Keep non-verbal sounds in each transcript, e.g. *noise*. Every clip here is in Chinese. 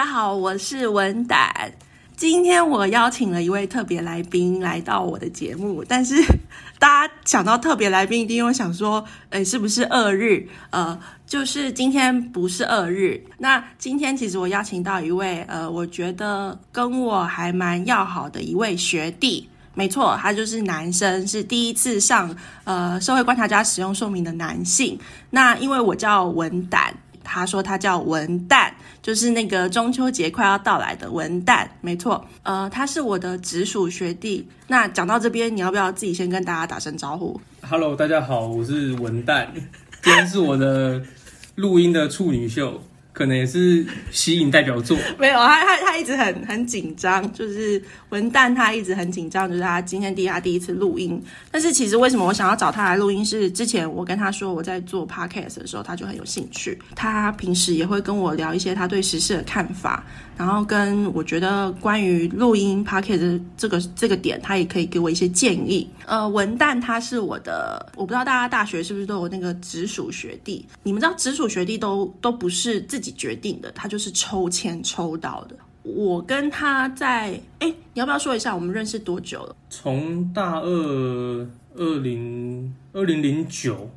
大家好，我是文胆。今天我邀请了一位特别来宾来到我的节目，但是大家想到特别来宾，一定会想说，诶，是不是二日？呃，就是今天不是二日。那今天其实我邀请到一位，呃，我觉得跟我还蛮要好的一位学弟。没错，他就是男生，是第一次上呃社会观察家使用说明的男性。那因为我叫文胆。他说他叫文旦，就是那个中秋节快要到来的文旦，没错。呃，他是我的直属学弟。那讲到这边，你要不要自己先跟大家打声招呼？Hello，大家好，我是文旦，今天是我的录音的处女秀。可能也是吸引代表作，没有他他他一直很很紧张，就是文旦他一直很紧张，就是他今天第他第一次录音。但是其实为什么我想要找他来录音？是之前我跟他说我在做 podcast 的时候，他就很有兴趣。他平时也会跟我聊一些他对时事的看法，然后跟我觉得关于录音 p o c k e t 这个这个点，他也可以给我一些建议。呃，文旦他是我的，我不知道大家大学是不是都有那个直属学弟？你们知道直属学弟都都不是自己决定的，他就是抽签抽到的。我跟他在，哎，你要不要说一下我们认识多久了？从大二二零二零零九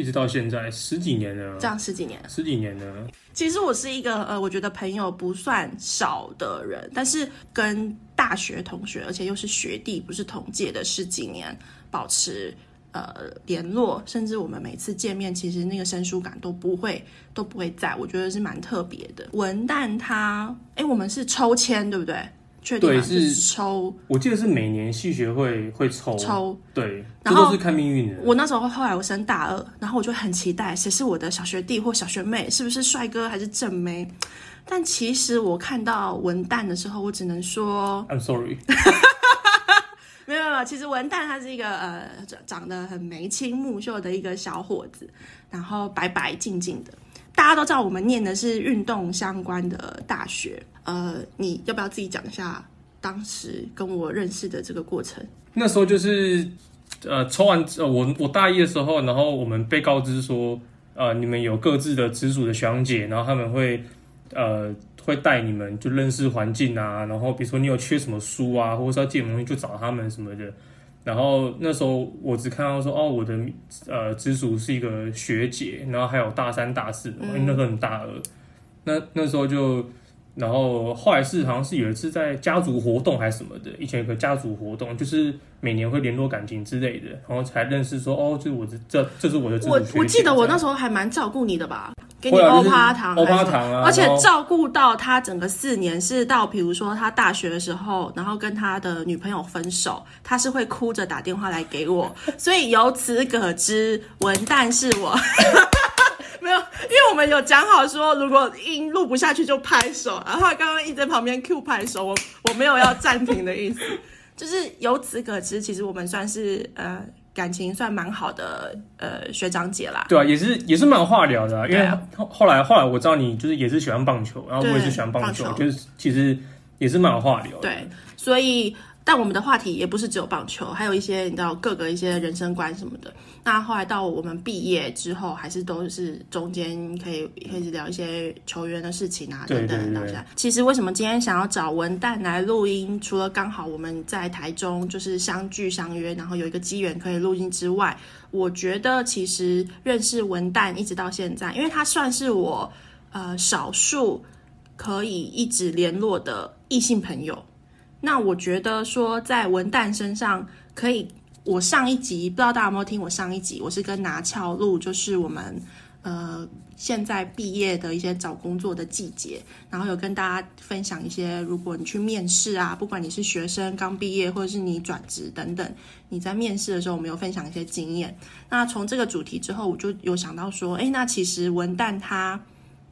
一直到现在十几年了，这样十几年，十几年了。其实我是一个呃，我觉得朋友不算少的人，但是跟大学同学，而且又是学弟，不是同届的十几年，保持呃联络，甚至我们每次见面，其实那个生疏感都不会都不会在，我觉得是蛮特别的。文旦他，哎，我们是抽签，对不对？确定吗？是抽，我记得是每年系学会会抽抽，对，这都是看命运的。我那时候后来我升大二，然后我就很期待谁是我的小学弟或小学妹，是不是帅哥还是正妹？但其实我看到文旦的时候，我只能说 I'm sorry，*laughs* 没有没有，其实文旦他是一个呃长得很眉清目秀的一个小伙子，然后白白净净的。大家都知道我们念的是运动相关的大学，呃，你要不要自己讲一下当时跟我认识的这个过程？那时候就是呃抽完呃我我大一的时候，然后我们被告知说，呃你们有各自的直属的学长姐，然后他们会呃会带你们就认识环境啊，然后比如说你有缺什么书啊，或者是要借什么东西就找他们什么的。然后那时候我只看到说哦，我的呃直属是一个学姐，然后还有大三、大四的，因为那时候很大二。那那时候就，然后后来是好像是有一次在家族活动还是什么的，以前有个家族活动，就是每年会联络感情之类的，然后才认识说哦，这是我的这这是我的。我我记得我那时候还蛮照顾你的吧。给你欧趴糖，欧趴糖啊！而且照顾到他整个四年，是到比如说他大学的时候，然后跟他的女朋友分手，他是会哭着打电话来给我。所以由此可知，文旦是我 *laughs* 没有，因为我们有讲好说，如果音录不下去就拍手。然后他刚刚一直在旁边 Q 拍手，我我没有要暂停的意思，*laughs* 就是由此可知，其实我们算是呃。感情算蛮好的，呃，学长姐啦。对啊，也是也是蛮话聊的，啊，因为后后来后来我知道你就是也是喜欢棒球，然后我也是喜欢棒球，棒球就是其实也是蛮话聊的。对，所以。但我们的话题也不是只有棒球，还有一些你知道各个一些人生观什么的。那后来到我们毕业之后，还是都是中间可以可以聊一些球员的事情啊等等。对对对。其实为什么今天想要找文旦来录音？除了刚好我们在台中就是相聚相约，然后有一个机缘可以录音之外，我觉得其实认识文旦一直到现在，因为他算是我呃少数可以一直联络的异性朋友。那我觉得说，在文旦身上可以，我上一集不知道大家有没有听我上一集，我是跟拿翘录，就是我们呃现在毕业的一些找工作的季节，然后有跟大家分享一些，如果你去面试啊，不管你是学生刚毕业，或者是你转职等等，你在面试的时候，我们有分享一些经验。那从这个主题之后，我就有想到说，诶，那其实文旦他。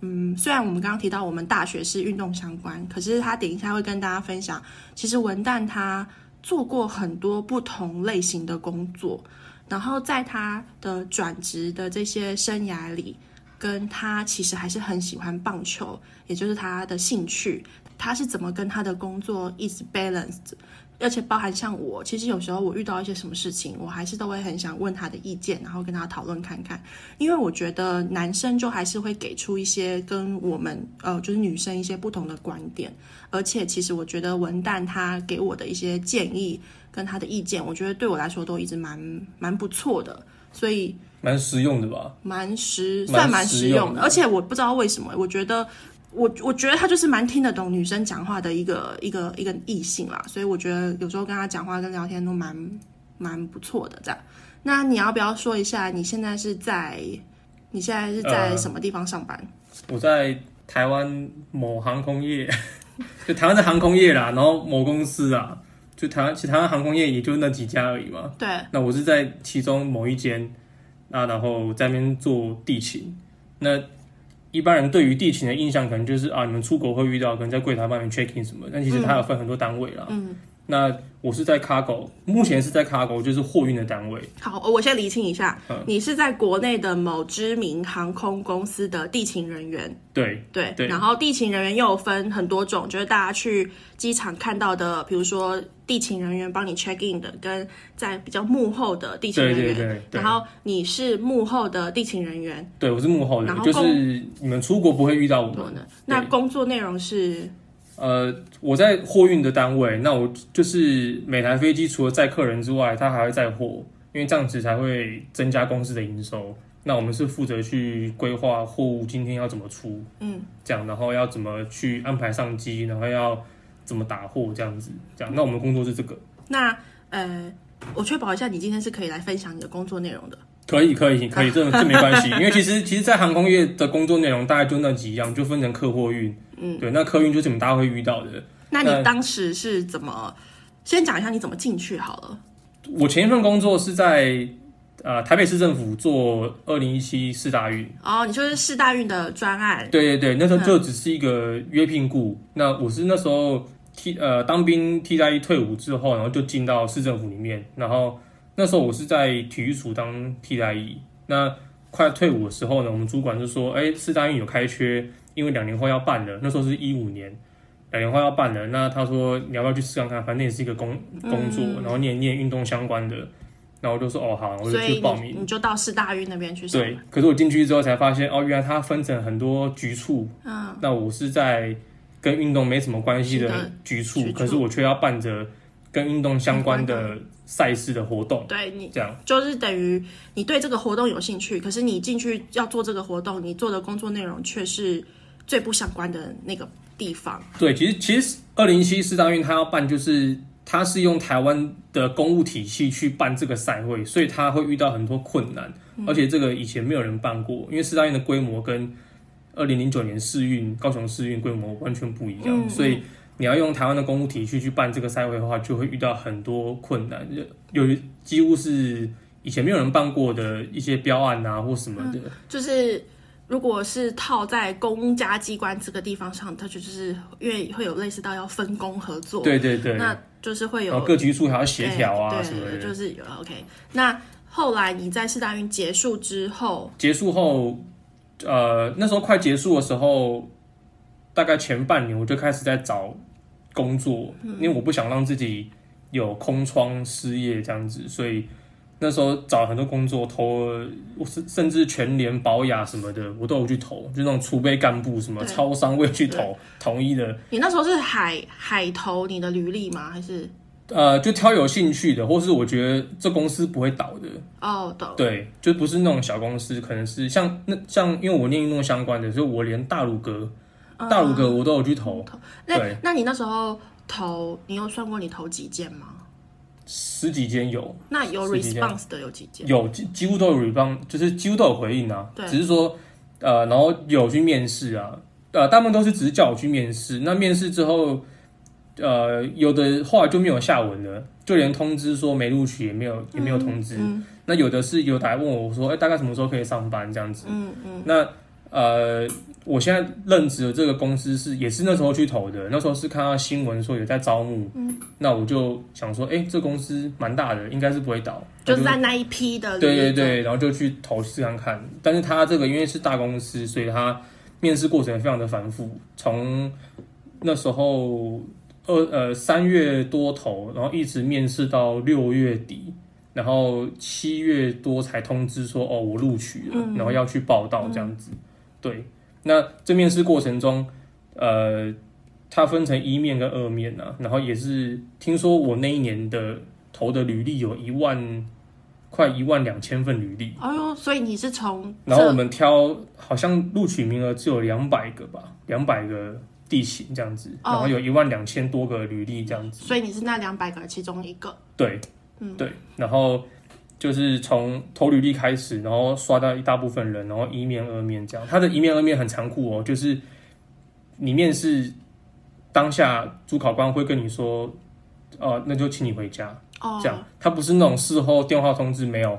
嗯，虽然我们刚刚提到我们大学是运动相关，可是他等一下会跟大家分享，其实文旦他做过很多不同类型的工作，然后在他的转职的这些生涯里，跟他其实还是很喜欢棒球，也就是他的兴趣，他是怎么跟他的工作一直 balance，而且包含像我，其实有时候我遇到一些什么事情，我还是都会很想问他的意见，然后跟他讨论看看。因为我觉得男生就还是会给出一些跟我们呃，就是女生一些不同的观点。而且其实我觉得文旦他给我的一些建议跟他的意见，我觉得对我来说都一直蛮蛮不错的，所以蛮实用的吧？蛮实算蛮实用的。而且我不知道为什么，我觉得。我我觉得他就是蛮听得懂女生讲话的一个一个一个异性啦，所以我觉得有时候跟他讲话跟聊天都蛮蛮不错的这样。那你要不要说一下你现在是在你现在是在什么地方上班？呃、我在台湾某航空业，*laughs* 就台湾的航空业啦，然后某公司啊，就台湾其实台湾航空业也就那几家而已嘛。对。那我是在其中某一间，那然后在那边做地勤，那。一般人对于地勤的印象可能就是啊，你们出国会遇到，可能在柜台帮你 check in 什么，但其实它有分很多单位啦。嗯，那我是在 cargo，目前是在 cargo，就是货运的单位。好，我先厘清一下，嗯，你是在国内的某知名航空公司的地勤人员。对对对，然后地勤人员又有分很多种，就是大家去机场看到的，比如说。地勤人员帮你 check in 的，跟在比较幕后的地勤人员，对对对对，然后你是幕后的地勤人员，对，我是幕后的，然后就是你们出国不会遇到我们。那工作内容是，呃，我在货运的单位，那我就是每台飞机除了载客人之外，它还会载货，因为这样子才会增加公司的营收。那我们是负责去规划货物今天要怎么出，嗯，这样，然后要怎么去安排上机，然后要。怎么打货这样子，这样，那我们工作是这个。那呃，我确保一下，你今天是可以来分享你的工作内容的。可以，可以，可以，这这没关系，*laughs* 因为其实其实，在航空业的工作内容大概就那几样，就分成客货运。嗯，对，那客运就是你们大家会遇到的。那你当时是怎么？先讲一下你怎么进去好了。我前一份工作是在。呃，台北市政府做二零一七四大运哦，你说是四大运的专案？对对对，那时候就只是一个约聘雇。嗯、那我是那时候替呃当兵替代役退伍之后，然后就进到市政府里面。然后那时候我是在体育署当替代役。那快退伍的时候呢，我们主管就说：“哎，四大运有开缺，因为两年后要办了。”那时候是一五年，两年后要办了。那他说：“你要不要去试看看？反正也是一个工工作，嗯、然后念念运动相关的。”然后我就说哦好，我就去报名。你，你就到四大运那边去。对，可是我进去之后才发现，哦，原来它分成很多局处。嗯。那我是在跟运动没什么关系的局处，局处，可是我却要办着跟运动相关的赛事的活动。对你这样，就是等于你对这个活动有兴趣，可是你进去要做这个活动，你做的工作内容却是最不相关的那个地方。对，其实其实二零一七四大运他要办就是。他是用台湾的公务体系去办这个赛会，所以他会遇到很多困难，嗯、而且这个以前没有人办过，因为四大运的规模跟二零零九年世运高雄世运规模完全不一样，嗯、所以你要用台湾的公务体系去办这个赛会的话，就会遇到很多困难，有几乎是以前没有人办过的一些标案啊或什么的，嗯、就是。如果是套在公家机关这个地方上，它就是因为会有类似到要分工合作，对对对，那就是会有各局处还要协调啊什么的，就是有 OK。那后来你在世大运结束之后，结束后，呃，那时候快结束的时候，大概前半年我就开始在找工作，嗯、因为我不想让自己有空窗失业这样子，所以。那时候找很多工作，投我甚甚至全联、保雅什么的，我都有去投，就那种储备干部什么超商，我也去投，统一的。你那时候是海海投你的履历吗？还是呃，就挑有兴趣的，或是我觉得这公司不会倒的。哦，懂。对，就不是那种小公司，可能是像那像，因为我念运动相关的，所以我连大鲁阁、嗯、大鲁阁我都有去投。投那那你那时候投，你有算过你投几件吗？十几间有，那有 response 的有几间？有几几乎都有 response，就是几乎都有回应啊。对，只是说呃，然后有去面试啊，呃，大部分都是只是叫我去面试。那面试之后，呃，有的后来就没有下文了，就连通知说没录取也没有，也没有通知。嗯嗯、那有的是有打来问我说，哎、欸，大概什么时候可以上班这样子？嗯嗯。嗯那呃，我现在任职的这个公司是也是那时候去投的，那时候是看到新闻说有在招募，嗯，那我就想说，哎、欸，这公司蛮大的，应该是不会倒，就是在那一批的，对对对，然后就去投试看看。但是他这个因为是大公司，所以他面试过程非常的繁复，从那时候二呃三月多投，然后一直面试到六月底，然后七月多才通知说哦我录取了，嗯、然后要去报道这样子。嗯、对，那这面试过程中，呃，它分成一面跟二面啊，然后也是听说我那一年的投的履历有一万。快一万两千份履历，哎呦，所以你是从，然后我们挑，好像录取名额只有两百个吧，两百个地形这样子，哦、然后有一万两千多个履历这样子，所以你是那两百个其中一个，对，嗯，对，然后就是从投履历开始，然后刷到一大部分人，然后一面二面这样，他的一面二面很残酷哦，就是你面试当下主考官会跟你说，哦、呃，那就请你回家。哦，这样，他不是那种事后电话通知，没有，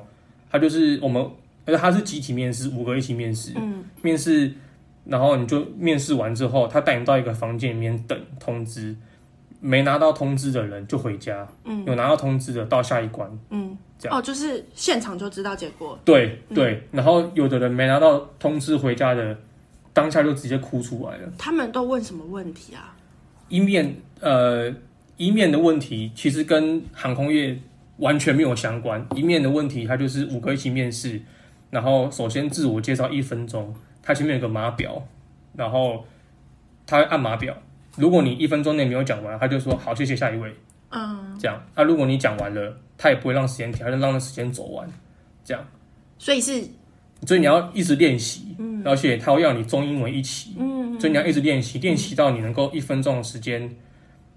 他就是我们，而且他是集体面试，五个一起面试，嗯，面试，然后你就面试完之后，他带你到一个房间里面等通知，没拿到通知的人就回家，嗯，有拿到通知的到下一关，嗯，这样，哦，就是现场就知道结果，对对，然后有的人没拿到通知回家的，当下就直接哭出来了。他们都问什么问题啊？一面，呃。一面的问题其实跟航空业完全没有相关。一面的问题，他就是五个一起面试，然后首先自我介绍一分钟，他前面有个码表，然后他按码表。如果你一分钟内没有讲完，他就说好，谢谢下一位。嗯，这样。那、啊、如果你讲完了，他也不会让时间停，他就让那时间走完。这样。所以是，所以你要一直练习，嗯，而且他会要你中英文一起，嗯，所以你要一直练习，练习到你能够一分钟的时间。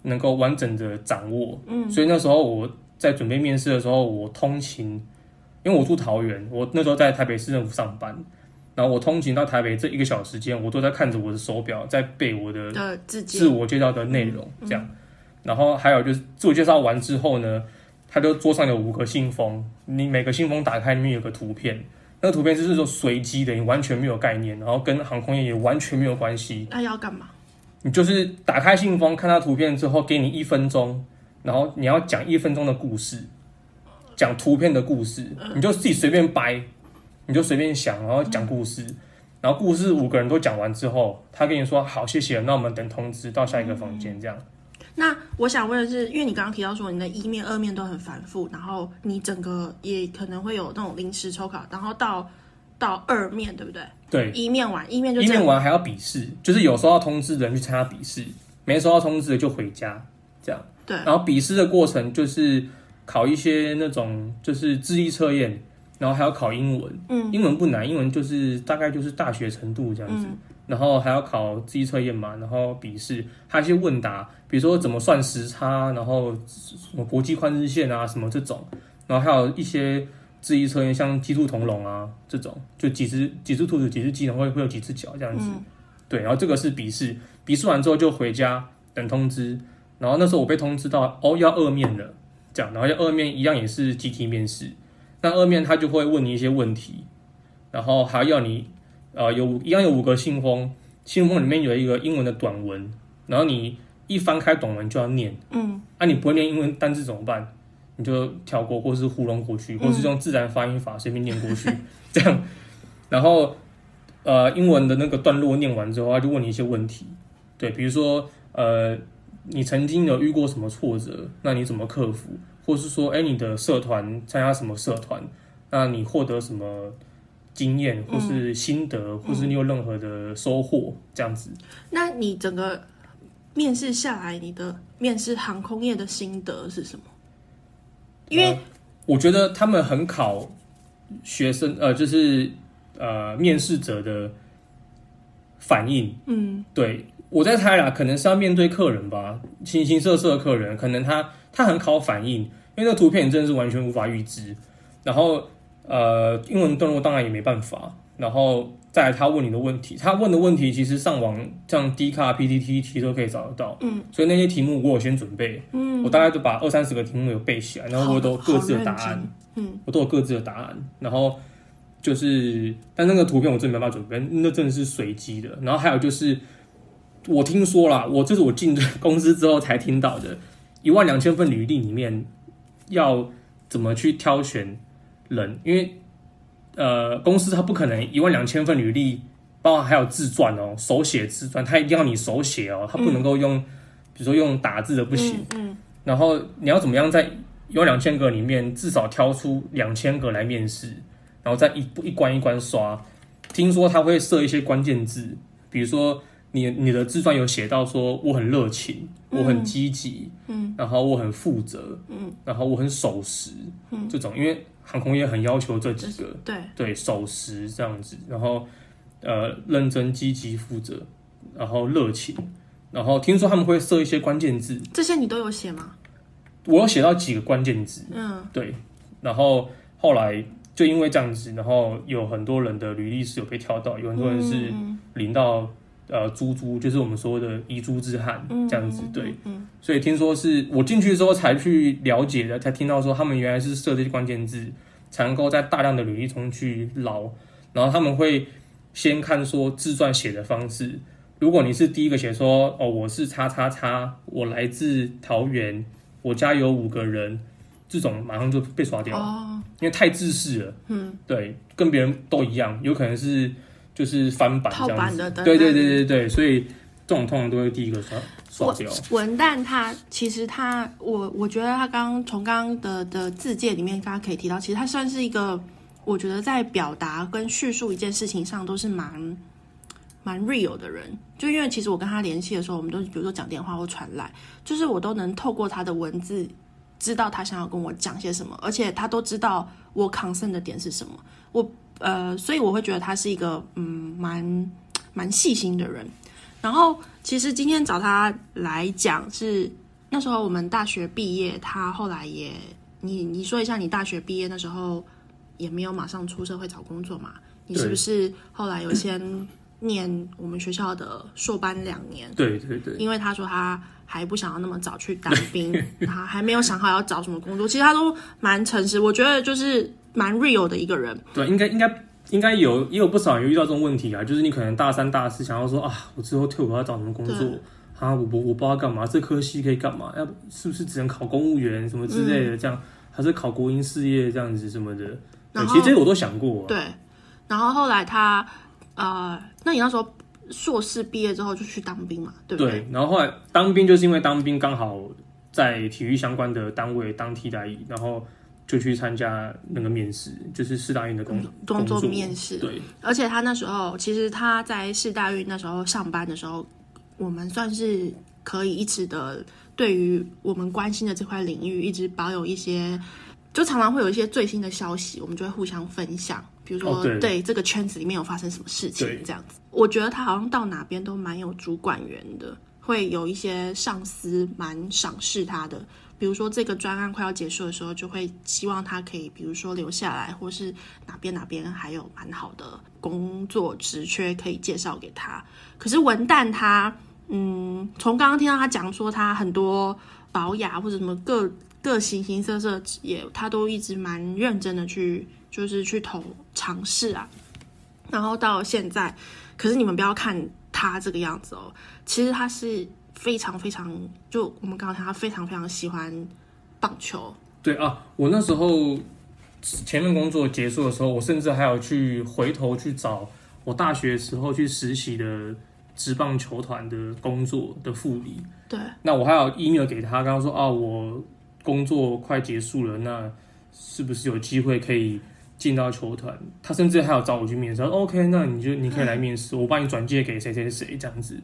能够完整的掌握，嗯，所以那时候我在准备面试的时候，我通勤，因为我住桃园，我那时候在台北市政府上班，然后我通勤到台北这一个小时间，我都在看着我的手表，在背我的自我介绍的内容，这样，然后还有就是自我介绍完之后呢，他就桌上有五个信封，你每个信封打开里面有个图片，那个图片就是说随机的，你完全没有概念，然后跟航空业也完全没有关系，那要干嘛？你就是打开信封，看到图片之后，给你一分钟，然后你要讲一分钟的故事，讲图片的故事，你就自己随便掰，你就随便想，然后讲故事，然后故事五个人都讲完之后，他跟你说好，谢谢，那我们等通知到下一个房间这样。那我想问的是，因为你刚刚提到说你的一面、二面都很繁复，然后你整个也可能会有那种临时抽考，然后到。到二面对不对？对，一面完，一面就一面完还要笔试，就是有收到通知的人去参加笔试，没收到通知的就回家，这样。对，然后笔试的过程就是考一些那种就是智力测验，然后还要考英文。嗯，英文不难，英文就是大概就是大学程度这样子。嗯，然后还要考智力测验嘛，然后笔试还有一些问答，比如说怎么算时差，然后什么国际宽日线啊什么这种，然后还有一些。智力测验像鸡兔同笼啊这种，就几只几只兔子几只鸡，然后会会有几只脚这样子，嗯、对。然后这个是笔试，笔试完之后就回家等通知。然后那时候我被通知到哦要二面了，这样，然后要二面一样也是集体面试。那二面他就会问你一些问题，然后还要你呃有一样有五个信封，信封里面有一个英文的短文，然后你一翻开短文就要念，嗯，啊你不会念英文单字怎么办？你就跳过，或是糊弄过去，或是用自然发音法随便念过去，嗯、*laughs* 这样。然后，呃，英文的那个段落念完之后，他就问你一些问题，对，比如说，呃，你曾经有遇过什么挫折？那你怎么克服？或是说，哎，你的社团参加什么社团？那你获得什么经验，或是心得，嗯、或是你有任何的收获？这样子。那你整个面试下来，你的面试航空业的心得是什么？因为、呃、我觉得他们很考学生，呃，就是呃面试者的反应。嗯，对，我在猜啦，可能是要面对客人吧，形形色色的客人，可能他他很考反应，因为那图片真的是完全无法预知。然后呃，英文段落当然也没办法。然后。再来，他问你的问题，他问的问题其实上网像 D 卡、PPT 其实都可以找得到。嗯，所以那些题目我有先准备。嗯，我大概就把二三十个题目有背起来，然后我都有各自的答案。嗯，我都有各自的答案。然后就是，但那个图片我真的没办法准备，那真的是随机的。然后还有就是，我听说啦，我这是我进公司之后才听到的，一万两千份履历里面要怎么去挑选人，因为。呃，公司它不可能一万两千份履历，包括还有自传哦，手写自传，它一定要你手写哦，它不能够用比如说用打字的不行，嗯，嗯，然后你要怎么样在一万两千个里面至少挑出两千个来面试，然后再一一关一关刷。听说他会设一些关键字，比如说你你的自传有写到说我很热情，嗯、我很积极，嗯，然后我很负责，嗯，然后我很守时，嗯，这种。因为航空业很要求这几个，对对，守时这样子，然后呃认真积极负责，然后热情，然后听说他们会设一些关键字，这些你都有写吗？我有写到几个关键字，嗯，对，然后后来就因为这样子，然后有很多人的履历是有被挑到，有很多人是领到、嗯、呃猪猪，就是我们说的遗珠之憾这样子，对，嗯，所以听说是我进去之后才去了解的，才听到说他们原来是设这些关键字，才能够在大量的履历中去捞，然后他们会先看说自传写的方式，如果你是第一个写说哦我是叉叉叉，我来自桃园。我家有五个人，这种马上就被刷掉了，哦、因为太自私了。嗯，对，跟别人都一样，有可能是就是翻版这样子。对对对对对，所以这种通常都会第一个刷刷掉。文旦他其实他我我觉得他刚刚从刚刚的的字界里面，大家可以提到，其实他算是一个，我觉得在表达跟叙述一件事情上都是蛮。蛮 real 的人，就因为其实我跟他联系的时候，我们都比如说讲电话或传来，就是我都能透过他的文字知道他想要跟我讲些什么，而且他都知道我 concern 的点是什么。我呃，所以我会觉得他是一个嗯蛮蛮细心的人。然后其实今天找他来讲是那时候我们大学毕业，他后来也你你说一下，你大学毕业那时候也没有马上出社会找工作嘛？你是不是后来有先？念我们学校的硕班两年，对对对，因为他说他还不想要那么早去当兵，*laughs* 他还没有想好要找什么工作。其实他都蛮诚实，我觉得就是蛮 real 的一个人。对，应该应该应该有也有不少人遇到这种问题啊，就是你可能大三大四想要说啊，我之后退伍要找什么工作啊，我我我不知道干嘛，这科系可以干嘛？要是不是只能考公务员什么之类的？这样、嗯、还是考国营事业这样子什么的？对，其实这些我都想过、啊。对，然后后来他。呃，那你那时候硕士毕业之后就去当兵嘛，对不对？对，然后后来当兵就是因为当兵刚好在体育相关的单位当替代役，然后就去参加那个面试，就是四大运的工作、嗯、工作面试。对，而且他那时候其实他在四大运那时候上班的时候，我们算是可以一直的对于我们关心的这块领域一直保有一些，就常常会有一些最新的消息，我们就会互相分享。比如说，哦、对，对这个圈子里面有发生什么事情，这样子，我觉得他好像到哪边都蛮有主管员的，会有一些上司蛮赏识他的。比如说，这个专案快要结束的时候，就会希望他可以，比如说留下来，或是哪边哪边还有蛮好的工作职缺可以介绍给他。可是文旦他，嗯，从刚刚听到他讲说他很多保雅或者什么各各形形色色也，他都一直蛮认真的去。就是去投尝试啊，然后到现在，可是你们不要看他这个样子哦，其实他是非常非常，就我们刚刚讲他非常非常喜欢棒球。对啊，我那时候前面工作结束的时候，我甚至还有去回头去找我大学时候去实习的职棒球团的工作的副理。对，那我还有 email 给他，刚刚说啊，我工作快结束了，那是不是有机会可以？进到球团，他甚至还有找我去面试。：“OK，那你就你可以来面试，我帮你转介给谁谁谁这样子。”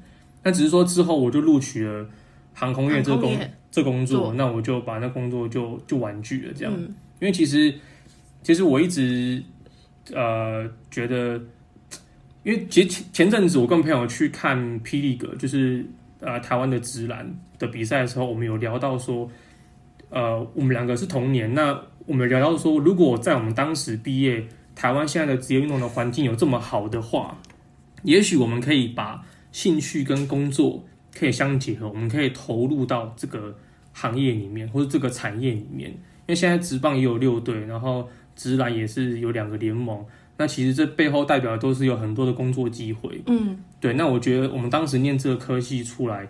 但只是说之后我就录取了航空业这个工这工作，那我就把那工作就就婉拒了。这样，嗯、因为其实其实我一直呃觉得，因为其实前前阵子我跟朋友去看霹雳格，就是呃台湾的直男的比赛的时候，我们有聊到说，呃，我们两个是同年那。我们聊到说，如果在我们当时毕业，台湾现在的职业运动的环境有这么好的话，也许我们可以把兴趣跟工作可以相结合，我们可以投入到这个行业里面或者这个产业里面。因为现在职棒也有六队，然后职篮也是有两个联盟，那其实这背后代表的都是有很多的工作机会。嗯，对。那我觉得我们当时念这个科系出来，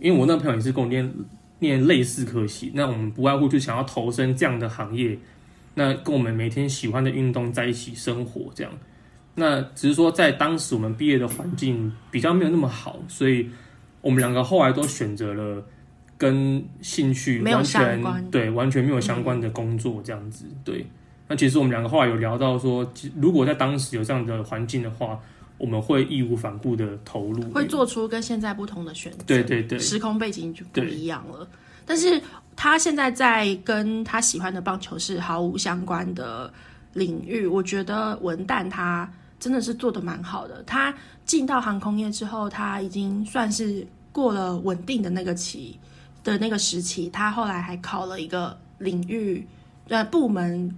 因为我那朋友也是跟我念。念类似科系，那我们不外乎就想要投身这样的行业，那跟我们每天喜欢的运动在一起生活，这样。那只是说在当时我们毕业的环境比较没有那么好，所以我们两个后来都选择了跟兴趣完全对完全没有相关的工作，这样子。嗯、对，那其实我们两个后来有聊到说，如果在当时有这样的环境的话，我们会义无反顾的投入，会做出跟现在不同的选择。对对对，时空背景就不一样了。但是他现在在跟他喜欢的棒球是毫无相关的领域，我觉得文旦他真的是做的蛮好的。他进到航空业之后，他已经算是过了稳定的那个期的那个时期。他后来还考了一个领域呃部门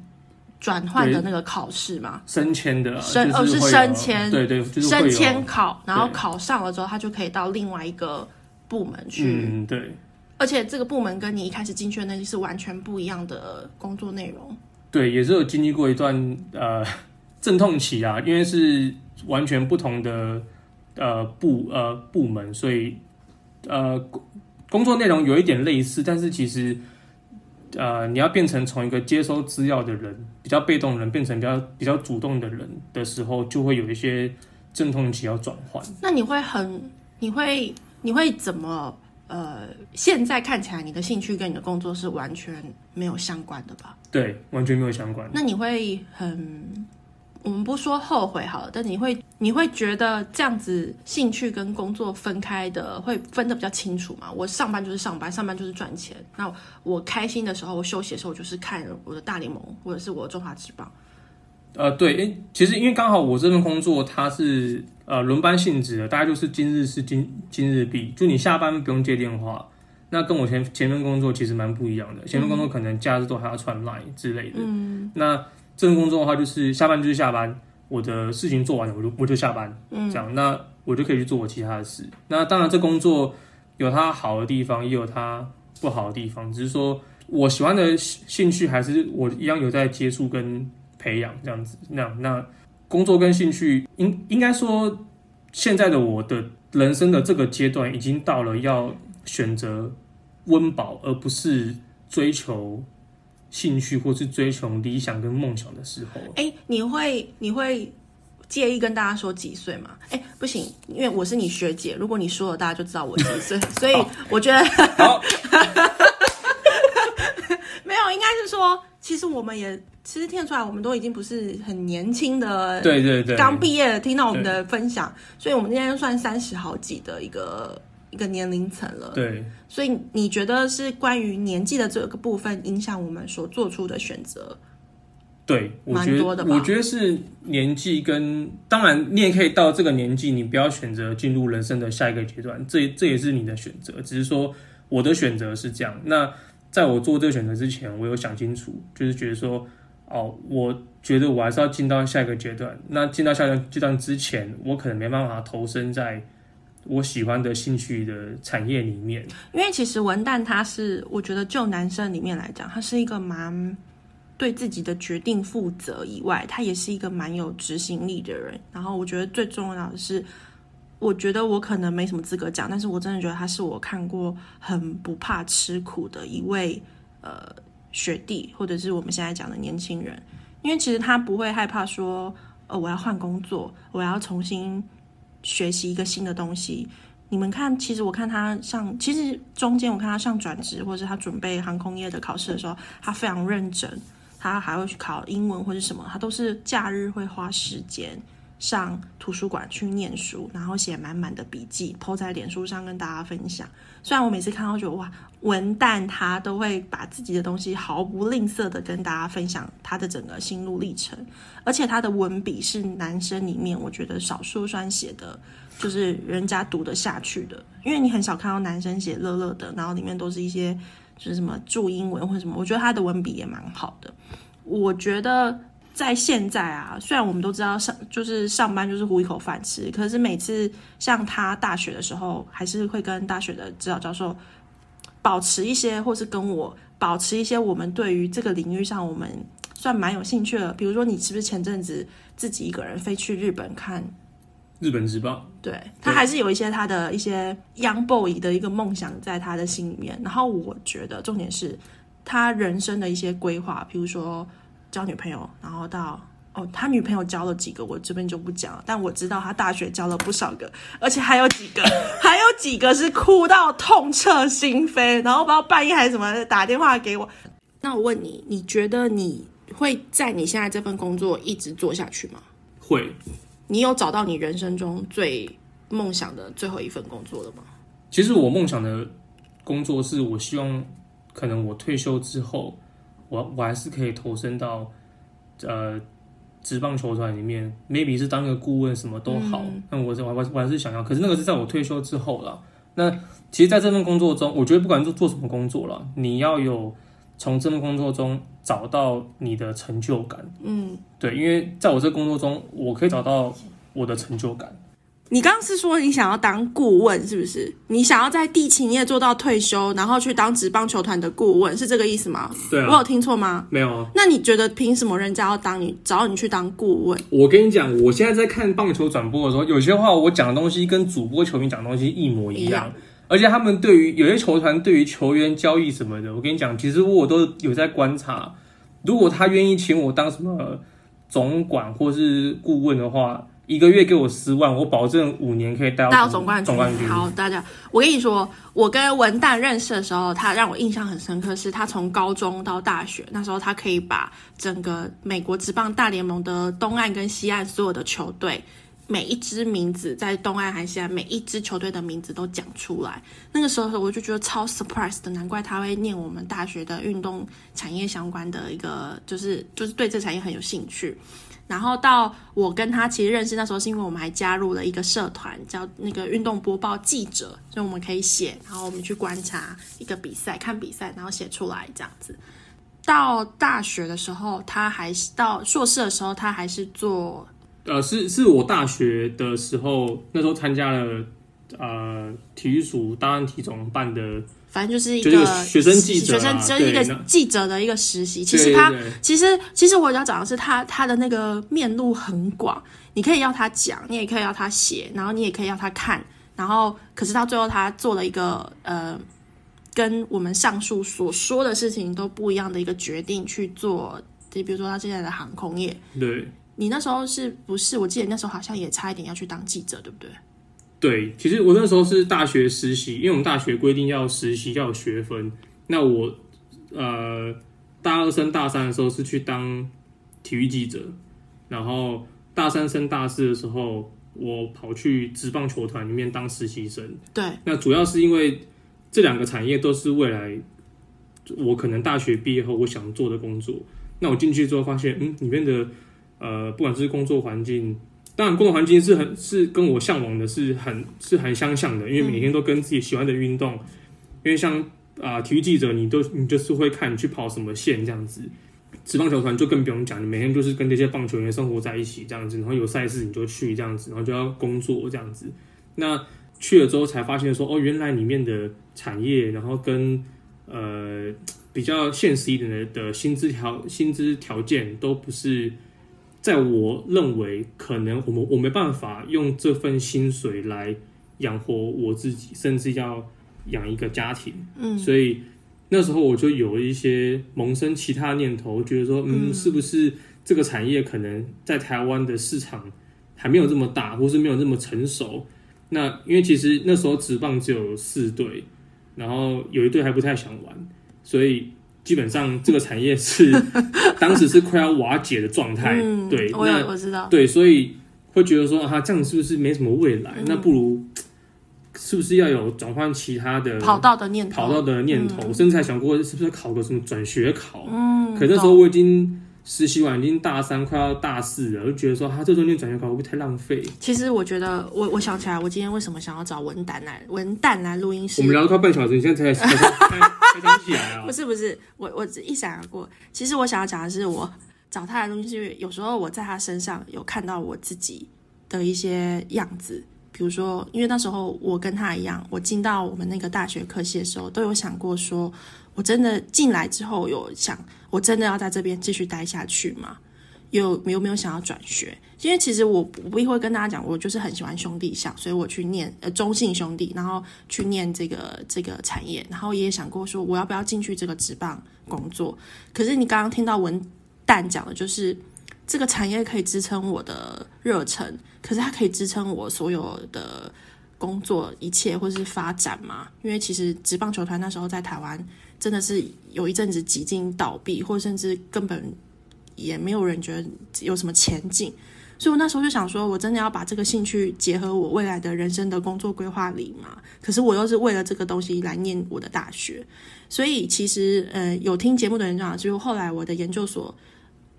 转换的那个考试嘛，升迁的升哦是升迁，对对，就是、升迁考，然后考上了之后，他就可以到另外一个部门去。嗯，对。而且这个部门跟你一开始进去的那是完全不一样的工作内容。对，也是有经历过一段呃 *laughs* 阵痛期啊，因为是完全不同的呃部呃部门，所以呃工作内容有一点类似，但是其实呃你要变成从一个接收资料的人，比较被动的人，变成比较比较主动的人的时候，就会有一些阵痛期要转换。那你会很，你会你会怎么？呃，现在看起来你的兴趣跟你的工作是完全没有相关的吧？对，完全没有相关。那你会很，我们不说后悔好了，但你会你会觉得这样子兴趣跟工作分开的会分得比较清楚吗？我上班就是上班，上班就是赚钱。那我开心的时候，我休息的时候，我就是看我的大联盟或者是我的中华职棒。呃，对，诶，其实因为刚好我这份工作它是。呃，轮班性质的，大概就是今日事今今日毕，就你下班不用接电话。那跟我前前面工作其实蛮不一样的，前面工作可能假日都还要传 line 之类的。嗯。那这份工作的话，就是下班就是下班，我的事情做完了，我就我就下班，嗯，这样，那我就可以去做我其他的事。那当然，这工作有它好的地方，也有它不好的地方，只是说我喜欢的兴趣还是我一样有在接触跟培养这样子。那那。工作跟兴趣，应应该说，现在的我的人生的这个阶段，已经到了要选择温饱，而不是追求兴趣或是追求理想跟梦想的时候。哎、欸，你会你会介意跟大家说几岁吗？哎、欸，不行，因为我是你学姐，如果你说了，大家就知道我几岁，*laughs* 所以我觉得好，*laughs* 没有，应该是说，其实我们也。其实听出来，我们都已经不是很年轻的，对对对，刚毕业听到我们的分享，所以我们今天算三十好几的一个一个年龄层了。对，所以你觉得是关于年纪的这个部分影响我们所做出的选择？对，蛮多的。我觉得是年纪跟当然，你也可以到这个年纪，你不要选择进入人生的下一个阶段，这这也是你的选择。只是说我的选择是这样。那在我做这个选择之前，我有想清楚，就是觉得说。哦，我觉得我还是要进到下一个阶段。那进到下一个阶段之前，我可能没办法投身在我喜欢的兴趣的产业里面。因为其实文旦他是，我觉得就男生里面来讲，他是一个蛮对自己的决定负责以外，他也是一个蛮有执行力的人。然后我觉得最重要的是，我觉得我可能没什么资格讲，但是我真的觉得他是我看过很不怕吃苦的一位，呃。学弟，或者是我们现在讲的年轻人，因为其实他不会害怕说，呃，我要换工作，我要重新学习一个新的东西。你们看，其实我看他上，其实中间我看他上转职，或者他准备航空业的考试的时候，他非常认真，他还会去考英文或者什么，他都是假日会花时间上图书馆去念书，然后写满满的笔记，po 在脸书上跟大家分享。虽然我每次看到觉得哇，文旦他都会把自己的东西毫不吝啬的跟大家分享他的整个心路历程，而且他的文笔是男生里面我觉得少数算写的，就是人家读得下去的，因为你很少看到男生写乐乐的，然后里面都是一些就是什么注英文或者什么，我觉得他的文笔也蛮好的。我觉得在现在啊，虽然我们都知道上就是上班就是糊一口饭吃，可是每次像他大学的时候，还是会跟大学的指导教授保持一些，或是跟我保持一些我们对于这个领域上我们算蛮有兴趣的。比如说，你是不是前阵子自己一个人飞去日本看日本日报？对，他还是有一些他的一些 young boy 的一个梦想在他的心里面。然后我觉得重点是他人生的一些规划，比如说。交女朋友，然后到哦，他女朋友交了几个，我这边就不讲了。但我知道他大学交了不少个，而且还有几个，*laughs* 还有几个是哭到痛彻心扉，然后不知道半夜还是什么打电话给我。那我问你，你觉得你会在你现在这份工作一直做下去吗？会。你有找到你人生中最梦想的最后一份工作了吗？其实我梦想的工作是我希望，可能我退休之后，我我还是可以投身到呃职棒球团里面，maybe 是当个顾问什么都好。那、嗯、我我我我还是想要，可是那个是在我退休之后了。那其实，在这份工作中，我觉得不管做做什么工作了，你要有从这份工作中找到你的成就感。嗯，对，因为在我这工作中，我可以找到我的成就感。你刚刚是说你想要当顾问，是不是？你想要在地勤业做到退休，然后去当职棒球团的顾问，是这个意思吗？对啊。我有听错吗？没有啊。那你觉得凭什么人家要当你找你去当顾问？我跟你讲，我现在在看棒球转播的时候，有些话我讲的东西跟主播球迷讲的东西一模一样，一样。而且他们对于有些球团对于球员交易什么的，我跟你讲，其实我都有在观察。如果他愿意请我当什么总管或是顾问的话。一个月给我十万，我保证五年可以带到总冠军。总冠军。好，大家，我跟你说，我跟文旦认识的时候，他让我印象很深刻，是他从高中到大学，那时候他可以把整个美国职棒大联盟的东岸跟西岸所有的球队，每一支名字在东岸还是西岸，每一支球队的名字都讲出来。那个时候我就觉得超 surprise 的，难怪他会念我们大学的运动产业相关的一个，就是就是对这产业很有兴趣。然后到我跟他其实认识那时候是因为我们还加入了一个社团，叫那个运动播报记者，所以我们可以写，然后我们去观察一个比赛，看比赛，然后写出来这样子。到大学的时候，他还是到硕士的时候，他还是做，呃，是是我大学的时候，那时候参加了呃体育署大安体总办的。反正就是一个学生记者，学生就是一个记者的一个实习。其实他，其实其实我要讲的是他，他的那个面路很广。你可以要他讲，你也可以要他写，然后你也可以要他看。然后，可是到最后，他做了一个呃，跟我们上述所说的事情都不一样的一个决定去做。就比如说他现在的航空业，对，你那时候是不是？我记得那时候好像也差一点要去当记者，对不对？对，其实我那时候是大学实习，因为我们大学规定要实习要有学分。那我呃大二升大三的时候是去当体育记者，然后大三升大四的时候，我跑去职棒球团里面当实习生。对，那主要是因为这两个产业都是未来我可能大学毕业后我想做的工作。那我进去之后发现，嗯，里面的呃不管是工作环境。当然，工作环境是很是跟我向往的，是很是很相像的，因为每天都跟自己喜欢的运动。因为像啊、呃，体育记者，你都你就是会看你去跑什么线这样子。职棒球团就更不用讲，你每天就是跟这些棒球员生活在一起这样子，然后有赛事你就去这样子，然后就要工作这样子。那去了之后才发现说，哦，原来里面的产业，然后跟呃比较现实一点的的薪资条薪资条件都不是。在我认为，可能我们我没办法用这份薪水来养活我自己，甚至要养一个家庭。嗯，所以那时候我就有一些萌生其他念头，觉得说，嗯，是不是这个产业可能在台湾的市场还没有这么大，或是没有那么成熟？那因为其实那时候职棒只有四队，然后有一队还不太想玩，所以。基本上这个产业是 *laughs* 当时是快要瓦解的状态，嗯、对，我那我知道，对，所以会觉得说啊，这样是不是没什么未来？嗯、那不如是不是要有转换其他的跑道的念头？跑道的念头，嗯、甚至还想过是不是考个什么转学考？嗯，可那时候我已经。实习完已经大三，快要大四了，我就觉得说他这中间转学考会不会太浪费？其实我觉得，我我想起来，我今天为什么想要找文旦来文旦来录音室？我们聊了快半小时，你现在才才才想起来啊？*laughs* 不是不是，我我一闪而过。其实我想要讲的是，我找他来录音室，有时候我在他身上有看到我自己的一些样子。比如说，因为那时候我跟他一样，我进到我们那个大学科系的时候，都有想过说。我真的进来之后有想，我真的要在这边继续待下去吗？有有没有想要转学？因为其实我我不会跟大家讲，我就是很喜欢兄弟象，所以我去念呃中信兄弟，然后去念这个这个产业，然后也想过说我要不要进去这个职棒工作。可是你刚刚听到文旦讲的，就是这个产业可以支撑我的热忱，可是它可以支撑我所有的工作一切或是发展吗？因为其实职棒球团那时候在台湾真的是有一阵子几经倒闭，或甚至根本也没有人觉得有什么前景。所以我那时候就想说，我真的要把这个兴趣结合我未来的人生的工作规划里嘛？可是我又是为了这个东西来念我的大学，所以其实呃，有听节目的人知道，就是后来我的研究所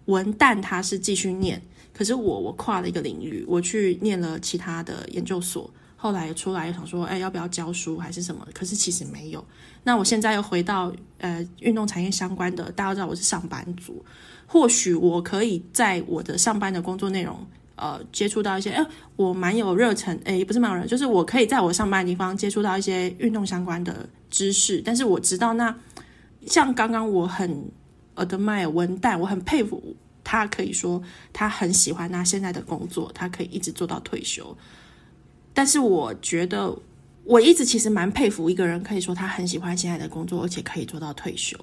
文旦他是继续念，可是我我跨了一个领域，我去念了其他的研究所，后来出来想说，哎，要不要教书还是什么？可是其实没有。那我现在又回到呃运动产业相关的，大家知道我是上班族。或许我可以在我的上班的工作内容，呃，接触到一些，哎，我蛮有热忱，哎，不是蛮有热，就是我可以在我上班的地方接触到一些运动相关的知识。但是我知道那，那像刚刚我很 admire 文旦，我很佩服他，可以说他很喜欢他现在的工作，他可以一直做到退休。但是我觉得，我一直其实蛮佩服一个人，可以说他很喜欢现在的工作，而且可以做到退休。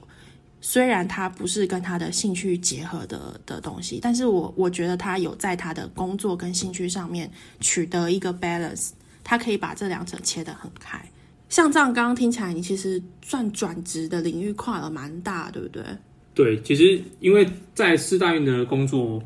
虽然他不是跟他的兴趣结合的的东西，但是我我觉得他有在他的工作跟兴趣上面取得一个 balance，他可以把这两者切得很开。像这样刚刚听起来，你其实算转职的领域跨了蛮大，对不对？对，其实因为在世大运的工作，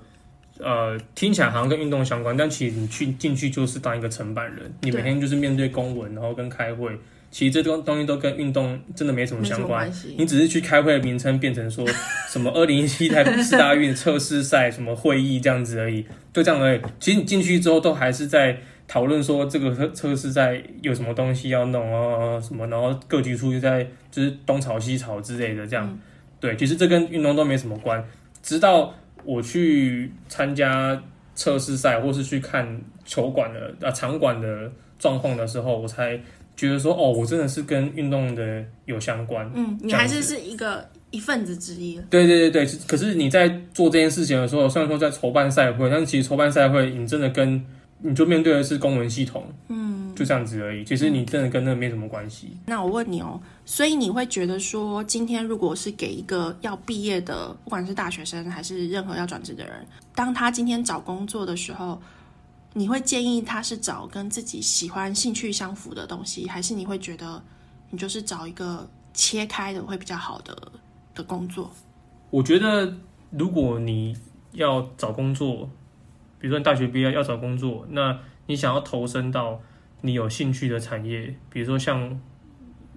呃，听起来好像跟运动相关，但其实你去进去就是当一个承办人，你每天就是面对公文，然后跟开会。其实这东东西都跟运动真的没什么相关，你只是去开会的名称变成说什么二零一七台北世大运测试赛什么会议这样子而已，就这样而已。其实你进去之后都还是在讨论说这个测测试赛有什么东西要弄啊什么，然后各局处就在就是东吵西吵之类的这样。嗯、对，其实这跟运动都没什么关。直到我去参加测试赛或是去看球馆的啊场馆的状况的时候，我才。觉得说哦，我真的是跟运动的有相关。嗯，你还是是一个一份子之一。对对对对，可是你在做这件事情的时候，虽然说在筹办赛会，但是其实筹办赛会，你真的跟你就面对的是公文系统，嗯，就这样子而已。其实你真的跟那没什么关系。那我问你哦，所以你会觉得说，今天如果是给一个要毕业的，不管是大学生还是任何要转职的人，当他今天找工作的时候，你会建议他是找跟自己喜欢、兴趣相符的东西，还是你会觉得你就是找一个切开的会比较好的的工作？我觉得，如果你要找工作，比如说你大学毕业要找工作，那你想要投身到你有兴趣的产业，比如说像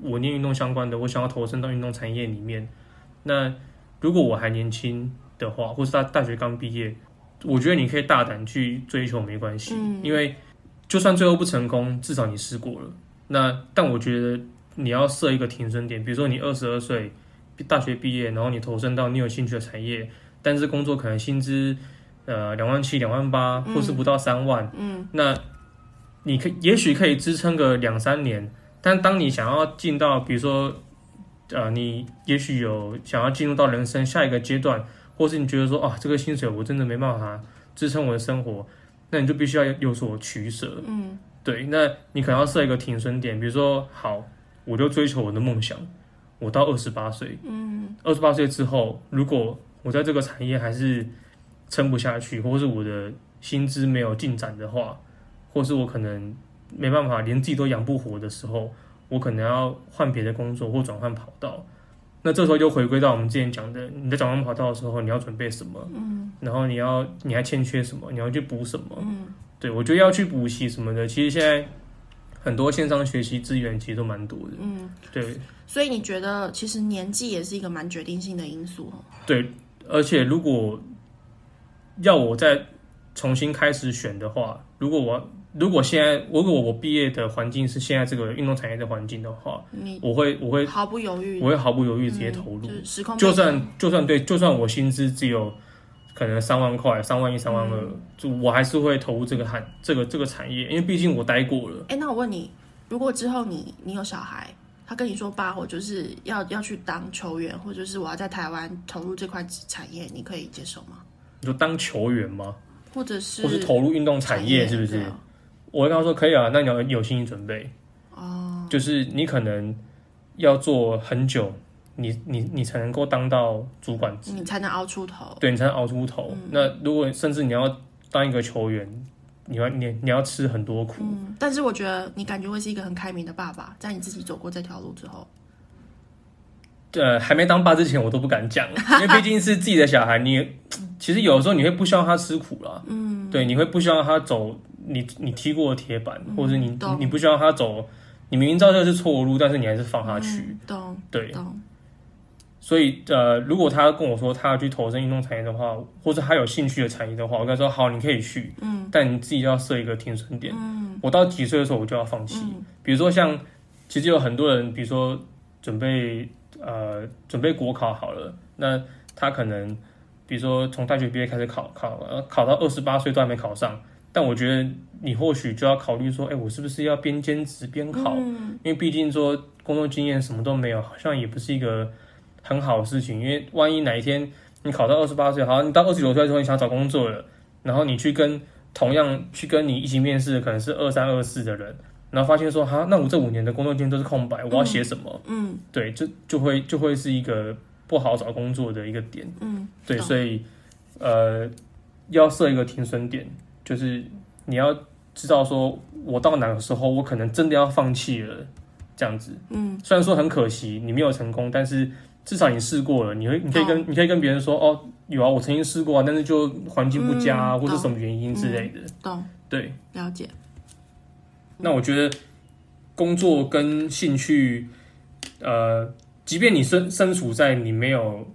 我念运动相关的，我想要投身到运动产业里面。那如果我还年轻的话，或是大大学刚毕业。我觉得你可以大胆去追求，没关系，嗯，因为就算最后不成功，至少你试过了。那但我觉得你要设一个停损点，比如说你二十二岁，大学毕业，然后你投身到你有兴趣的产业，但是工作可能薪资呃两万七、两万八，或是不到三万，嗯，那你可也许可以支撑个两三年，但当你想要进到，比如说呃，你也许有想要进入到人生下一个阶段。或是你觉得说啊，这个薪水我真的没办法支撑我的生活，那你就必须要有所取舍。嗯，对，那你可能要设一个停损点，比如说，好，我就追求我的梦想，我到二十八岁，嗯，二十八岁之后，如果我在这个产业还是撑不下去，或是我的薪资没有进展的话，或是我可能没办法连自己都养不活的时候，我可能要换别的工作或转换跑道。那这时候就回归到我们之前讲的，你在转换跑道的时候，你要准备什么？嗯，然后你要你还欠缺什么？你要去补什么？嗯，对，我觉得要去补习什么的，其实现在很多线上学习资源其实都蛮多的。嗯，对。所以你觉得其实年纪也是一个蛮决定性的因素哦？对，而且如果要我再重新开始选的话，如果我。如果现在，如果我毕业的环境是现在这个运动产业的环境的话，我会我会毫不犹豫，我会毫不犹豫直接投入。嗯就是、就算就算对，就算我薪资只有可能三万块、三万一、三万二，就我还是会投入这个产这个这个产业，因为毕竟我待过了。哎、欸，那我问你，如果之后你你有小孩，他跟你说爸，我就是要要去当球员，或者是我要在台湾投入这块产业，你可以接受吗？你说当球员吗？或者是或是投入运动产业，是不是？我会跟他说可以啊，那你要有心理准备哦，就是你可能要做很久，你你你才能够当到主管职，你才能熬出头。对，你才能熬出头。嗯、那如果甚至你要当一个球员，你要你你要吃很多苦。嗯，但是我觉得你感觉会是一个很开明的爸爸，在你自己走过这条路之后。呃，还没当爸之前，我都不敢讲，*laughs* 因为毕竟是自己的小孩。你其实有的时候你会不希望他吃苦啦，嗯，对，你会不希望他走你你踢过的铁板，嗯、或者是你你不希望他走，你明明知道这是错误路，但是你还是放他去，嗯、懂？对，懂。所以呃，如果他跟我说他要去投身运动产业的话，或者他有兴趣的产业的话，我跟他说好，你可以去，嗯，但你自己要设一个停损点，嗯，我到几岁的时候我就要放弃，嗯、比如说像其实有很多人，比如说准备。呃，准备国考好了，那他可能，比如说从大学毕业开始考，考，考到二十八岁都还没考上。但我觉得你或许就要考虑说，哎，我是不是要边兼职边考？嗯、因为毕竟说工作经验什么都没有，好像也不是一个很好的事情。因为万一哪一天你考到二十八岁，好，你到二十九岁的时候你想找工作了，然后你去跟同样去跟你一起面试的可能是二三二四的人。然后发现说哈，那我这五年的工作经验都是空白，我要写什么？嗯，嗯对，就就会就会是一个不好找工作的一个点。嗯，对，所以呃，要设一个停损点，就是你要知道说，我到哪个时候我可能真的要放弃了，这样子。嗯，虽然说很可惜你没有成功，但是至少你试过了，你会你可以跟、哦、你可以跟别人说哦，有啊，我曾经试过啊，但是就环境不佳啊，嗯、或是什么原因之类的。对，了解。那我觉得工作跟兴趣，呃，即便你身身处在你没有，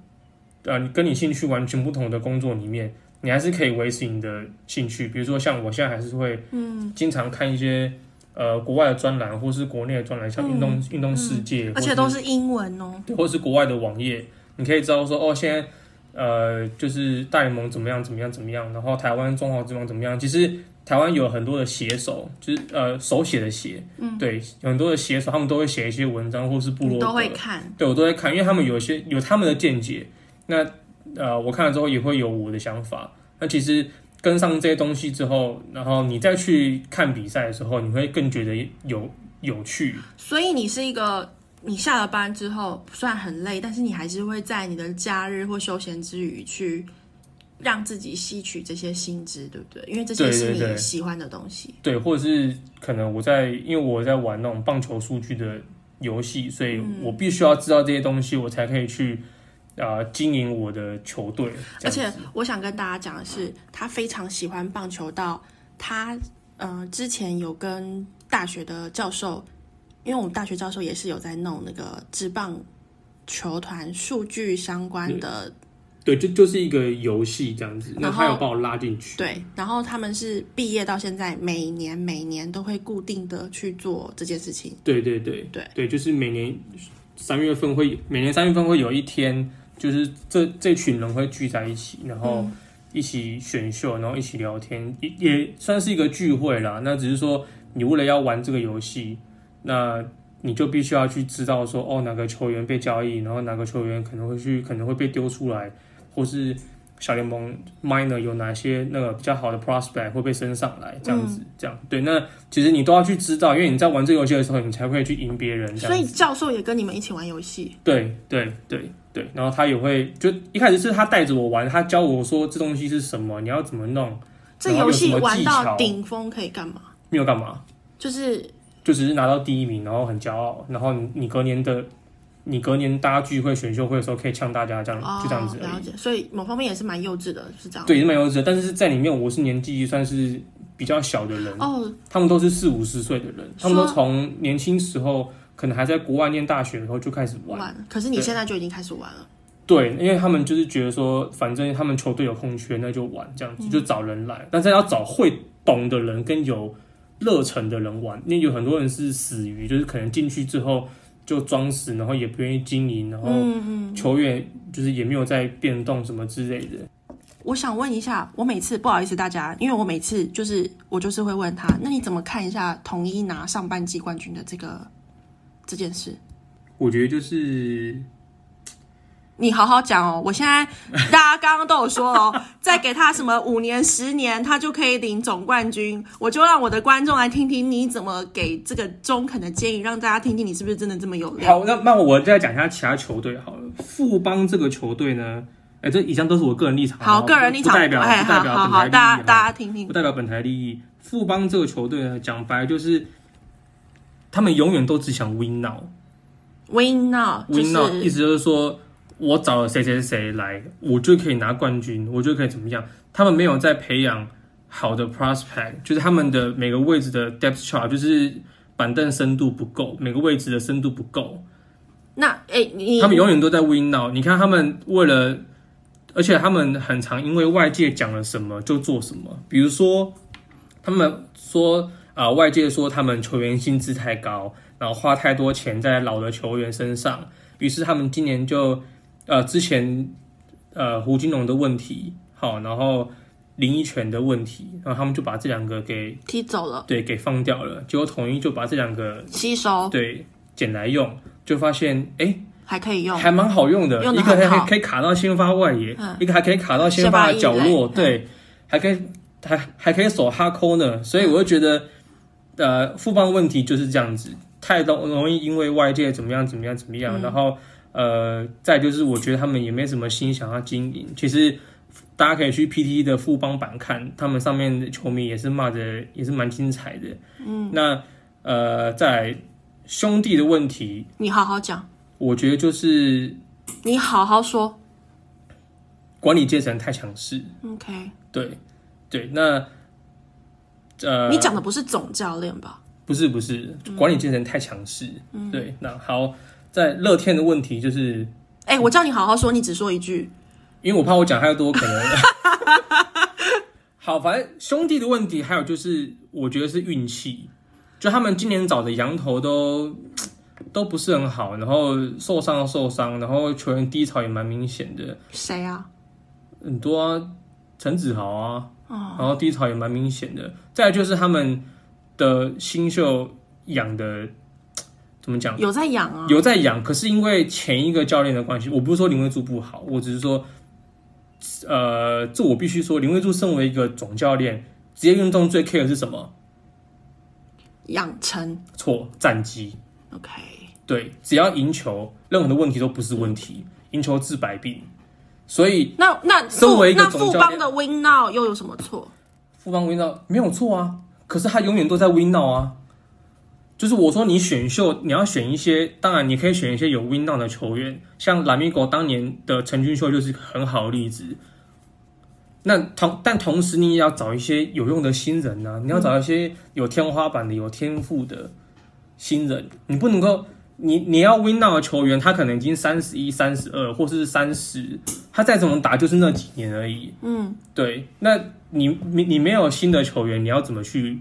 呃，跟你兴趣完全不同的工作里面，你还是可以维持你的兴趣。比如说，像我现在还是会，嗯，经常看一些、嗯、呃国外的专栏，或是国内的专栏，像运动、嗯、运动世界，而且都是英文哦，或是国外的网页，你可以知道说，哦，现在呃，就是大联盟怎么样怎么样怎么样，然后台湾中华职棒怎么样，其实。台湾有很多的写手，就是呃手写的写，嗯，对，有很多的写手，他们都会写一些文章或是部落格，都会看，对我都会看，因为他们有些有他们的见解，那呃我看了之后也会有我的想法。那其实跟上这些东西之后，然后你再去看比赛的时候，你会更觉得有有趣。所以你是一个，你下了班之后虽然很累，但是你还是会在你的假日或休闲之余去。让自己吸取这些薪资，对不对？因为这些是你喜欢的东西。对，对，对，对，或者是可能我在，因为我在玩那种棒球数据的游戏，所以我必须要知道这些东西，我才可以去啊、呃、经营我的球队。而且我想跟大家讲的是，他非常喜欢棒球到，到他呃之前有跟大学的教授，因为我们大学教授也是有在弄那个职棒球团数据相关的。对，就就是一个游戏这样子，然后他有把我拉进去。对，然后他们是毕业到现在，每年每年都会固定的去做这件事情。对对对对对，就是每年三月份会，每年三月份会有一天，就是这这群人会聚在一起，然后一起选秀，然后一起聊天，也也算是一个聚会啦。那只是说，你为了要玩这个游戏，那你就必须要去知道说，哦，哪个球员被交易，然后哪个球员可能会去，可能会被丢出来。或是小联盟 minor 有哪些那个比较好的 prospect 会被升上来，这样子，嗯、这样对。那其实你都要去知道，因为你在玩这个游戏的时候，你才会去赢别人。所以教授也跟你们一起玩游戏。对对对对，然后他也会就一开始是他带着我玩，他教我说这东西是什么，你要怎么弄。这游戏玩到顶峰可以干嘛？没有干嘛，就是就只是拿到第一名，然后很骄傲，然后你你隔年的。你隔年大家聚会选秀会的时候，可以呛大家这样，哦、就这样子而已。了解，所以某方面也是蛮幼稚的，是这样。对，是蛮幼稚的，但是在里面我是年纪算是比较小的人哦。他们都是四五十岁的人，他们都从年轻时候可能还在国外念大学的时候就开始玩。玩，可是你现在就已经开始玩了。对，因为他们就是觉得说，反正他们球队有空缺，那就玩这样子，嗯、就找人来。但是要找会懂的人跟有热忱的人玩，因为有很多人是死鱼，就是可能进去之后。就装死，然后也不愿意经营，然后球员就是也没有在变动什么之类的。我想问一下，我每次不好意思大家，因为我每次就是我就是会问他，那你怎么看一下统一拿上半季冠军的这个这件事？我觉得就是。你好好讲哦！我现在大家刚刚都有说哦，*laughs* 再给他什么五年、十年，他就可以领总冠军。我就让我的观众来听听你怎么给这个中肯的建议，让大家听听你是不是真的这么有料。好，那那我再讲一下其他球队好了。富邦这个球队呢，哎，这以上都是我个人立场，好，个人立场不代表不代表本台利益，大家大家听听，不代表本台利益。富邦这个球队呢，讲白就是，他们永远都只想 win now，win now，win now，意思就是说我找了谁谁谁来，我就可以拿冠军，我就可以怎么样。他们没有在培养好的 prospect，就是他们的每个位置的 depth chart，就是板凳深度不够，每个位置的深度不够。那哎，你他们永远都在 win now。你看他们为了，而且他们很常因为外界讲了什么就做什么。比如说，他们说啊、呃，外界说他们球员薪资太高，然后花太多钱在老的球员身上，于是他们今年就呃之前呃胡金龙的问题。好，然后林益全的问题，然后他们就把这两个给踢走了，对，给放掉了。结果统一就把这两个吸收，对，捡来用，就发现哎，还可以用，还蛮好用的。用一个还可以卡到先发外野，嗯、一个还可以卡到先发的角落，对，嗯、还可以还还可以守哈扣呢。所以我就觉得，嗯、呃，富邦的问题就是这样子，太容容易因为外界怎么样怎么样怎么样，嗯、然后呃，再就是我觉得他们也没什么心想要经营，其实。大家可以去 PTT 的富邦版看，他们上面的球迷也是骂的，也是蛮精彩的。嗯，那呃，在兄弟的问题，你好好讲。我觉得就是你好好说，管理阶层太强势。OK，对对，那呃，你讲的不是总教练吧？不是不是，管理阶层太强势。嗯，对。那好，在乐天的问题就是，哎、欸，我叫你好好说，你只说一句。因为我怕我讲太多，可能 *laughs* 好。反正兄弟的问题，还有就是，我觉得是运气。就他们今年找的羊头都 *tsk* 都不是很好，然后受伤受伤，然后球员低潮也蛮明显的。谁啊？很多啊，陈子豪啊，然后低潮也蛮明显的。再来就是他们的新秀养的怎么讲？有在养啊，有在养。可是因为前一个教练的关系，我不是说林威助不好，我只是说。呃，这我必须说，林威助身为一个总教练，职业运动最 care 的是什么？养成。错，战绩。OK。对，只要赢球，任何的问题都不是问题，赢球治百病。所以，那那身为一个总教练，那富邦的 Win Now 又有什么错？富邦 Win Now 没有错啊，可是他永远都在 Win Now 啊。就是我说，你选秀你要选一些，当然你可以选一些有 win now 的球员，像 Lamigo 当年的陈俊秀就是很好的例子。那同但同时你也要找一些有用的新人呐、啊，你要找一些有天花板的、有天赋的新人。你不能够，你你要 win now 的球员，他可能已经三十一、三十二，或者是三十，他再怎么打就是那几年而已。嗯，对。那你你你没有新的球员，你要怎么去？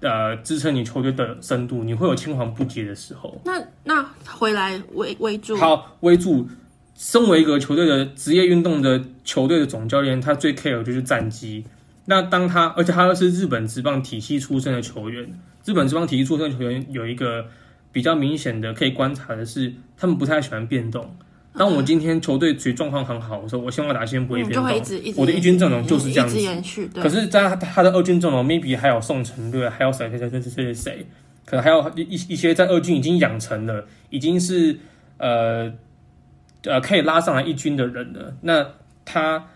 呃，支撑你球队的深度，你会有青黄不接的时候。那那回来威威助，好，威助，身为一个球队的职业运动的球队的总教练，他最 care 就是战绩。那当他，而且他又是日本职棒体系出身的球员，日本职棒体系出身的球员有一个比较明显的可以观察的是，他们不太喜欢变动。当我今天球队其实状况很好的时候，我希望打线不会变动。我的一军阵容就是这样子。可是，在他的二军阵容，maybe 还有宋晟对，还有谁谁谁谁谁谁谁，可能还有一一些在二军已经养成了，已经是呃呃可以拉上来一军的人了。那他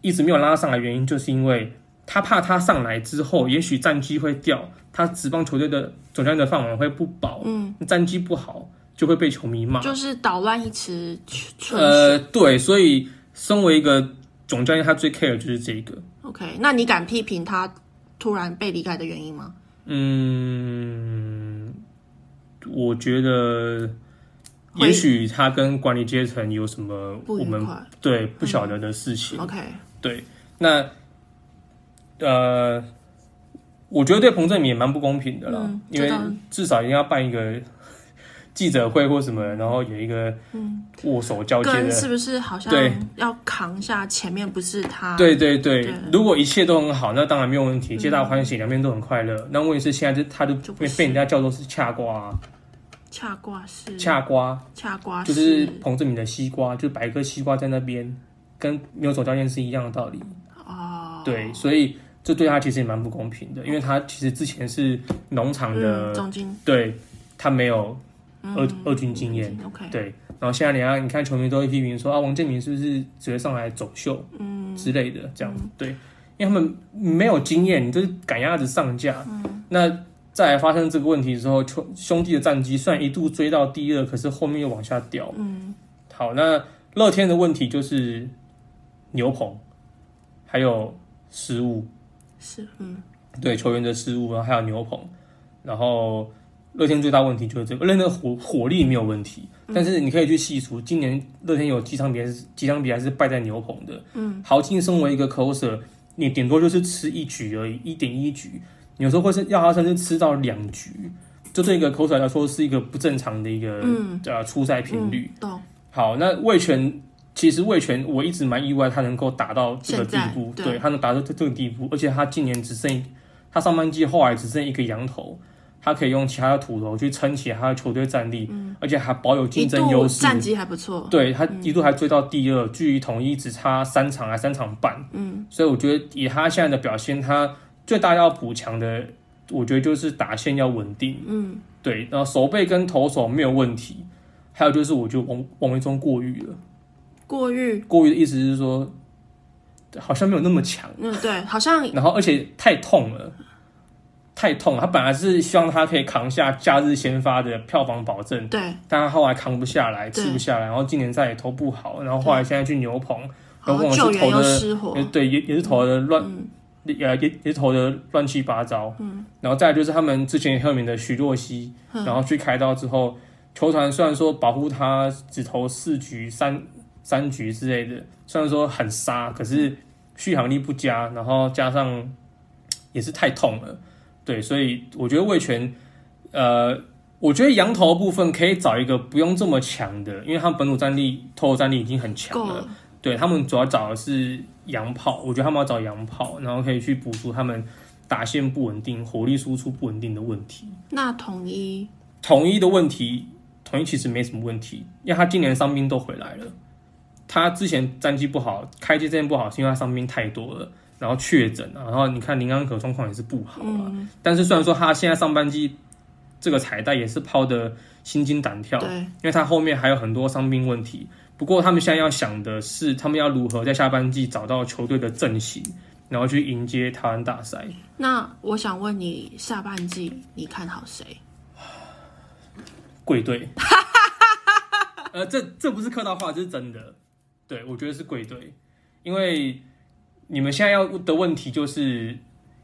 一直没有拉上来，原因就是因为他怕他上来之后，也许战绩会掉，他职棒球队的总教练的饭碗会不保。嗯，战绩不好。就会被球迷骂，就是捣乱一池春。呃，对，所以身为一个总教练，他最 care 就是这个。OK，那你敢批评他突然被离开的原因吗？嗯，我觉得也许他跟管理阶层有什么我们对不晓得的事情。嗯、OK，对，那呃，我觉得对彭政闵也蛮不公平的啦，嗯、因为至少一定要办一个。记者会或什么，然后有一个握手交接的，是不是好像要扛下前面不是他？对对对，对。如果一切都很好，那当然没有问题，皆大欢喜，两边都很快乐。那问题是现在就他就被被人家叫做是恰瓜，恰瓜是。恰瓜，恰瓜就是。彭志敏的西瓜，就摆一颗西瓜在那边，跟没有总教练是一样的道理。哦，对，所以这对他其实也蛮不公平的，因为他其实之前是农场的总经，对他没有。二二军经验。OK，对。然后现在你看，你看球迷都会批评说啊，王建民是不是只会上来走秀，嗯之类的这样，对，因为他们没有经验，你就是赶鸭子上架。那再来发生这个问题之后，兄兄弟的战绩虽然一度追到第二，可是后面又往下掉。嗯，好，那乐天的问题就是牛棚还有失误，是嗯，对球员的失误，然后还有牛棚，然后。乐天最大问题就是这个，乐天的火火力没有问题，但是你可以去细数，今年乐天有几场比赛是几场比赛是败在牛棚的。嗯，豪进身为一个 closer，你顶多就是吃一局而已，一点一局，有时候会是要他甚至吃到两局，就对一个 closer 来说是一个不正常的一个、嗯、呃出赛频率。嗯、好，那味全其实味全我一直蛮意外，他能够打到这个地步，对，对他能达到这这个地步，而且他今年只剩他上半季后来只剩一个洋投。他可以用其他的土头去撑起他的球队战力，嗯、而且还保有竞争优势，战绩还不错。对，他一度还追到第二，嗯、距离统一只差三场还三场半。嗯，所以我觉得以他现在的表现，他最大要补强的，我觉得就是打线要稳定。嗯，对，然后手背跟投手没有问题，还有就是我觉得王王维中过誉了。过誉，过誉的意思是说，好像没有那么强。嗯，对，好像。然后而且太痛了。太痛了，他本来是希望他可以扛下假日先发的票房保证，对，但他后来扛不下来，吃不下来，然后今年再也投不好，然后后来现在去牛棚，牛棚是投的，对，也也是投的乱，也也也是投的乱七八糟，嗯，然后再来就是他们之前很有名的徐若曦，然后去开刀之后，球团虽然说保护他只投四局三三局之类的，虽然说很杀，可是续航力不佳，然后加上也是太痛了。对，所以我觉得魏权，呃，我觉得羊头部分可以找一个不用这么强的，因为他们本土战力、投战力已经很强了。对，他们主要找的是洋炮，我觉得他们要找洋炮，然后可以去补足他们打线不稳定、火力输出不稳定的问题。那统一，统一的问题，统一其实没什么问题，因为他今年伤兵都回来了。他之前战绩不好，开季战绩不好，是因为他伤兵太多了。然后确诊，然后你看林安可状况也是不好啊。嗯、但是虽然说他现在上半季这个彩带也是抛的心惊胆跳，因为他后面还有很多伤病问题。不过他们现在要想的是，他们要如何在下半季找到球队的阵型，然后去迎接台湾大赛。那我想问你，下半季你看好谁？贵队。*laughs* 呃，这这不是客套话，这是真的。对，我觉得是贵队，因为。你们现在要的问题就是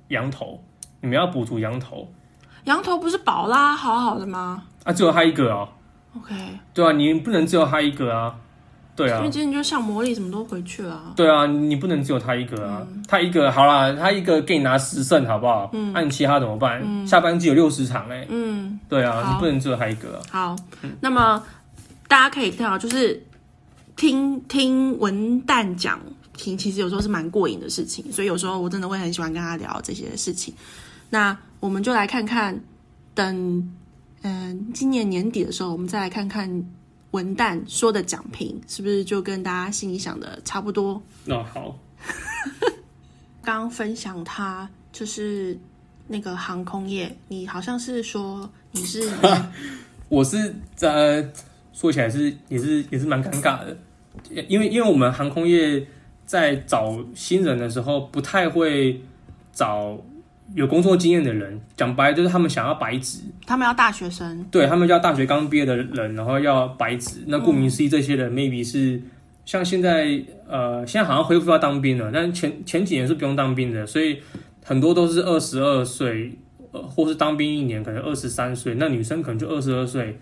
羊头，你们要补足羊头。羊头不是宝拉好好的吗？啊，只有他一个哦。OK。对啊，你不能只有他一个啊。对啊。因为今天就像魔力什么都回去了啊。对啊，你不能只有他一个啊。嗯、他一个好啦，他一个给你拿十胜好不好？嗯。那、啊、你其他怎么办？嗯、下半季有六十场哎。嗯。对啊，你不能只有他一个、啊。好，那么大家可以看到，就是听听文旦讲。听，其实有时候是蛮过瘾的事情，所以有时候我真的会很喜欢跟他聊这些事情。那我们就来看看，等嗯、呃、今年年底的时候，我们再来看看文旦说的讲评是不是就跟大家心里想的差不多。那、哦、好，刚 *laughs* 刚分享他就是那个航空业，你好像是说你是，*laughs* 我是在说起来是也是也是蛮尴尬的，因为因为我们航空业。在找新人的时候，不太会找有工作经验的人。讲白就是他们想要白纸，他们要大学生，对，他们要大学刚毕业的人，然后要白纸。那顾名思义，这些人 maybe 是像现在呃，现在好像恢复要当兵了，但前前几年是不用当兵的，所以很多都是二十二岁，呃，或是当兵一年可能二十三岁，那女生可能就二十二岁，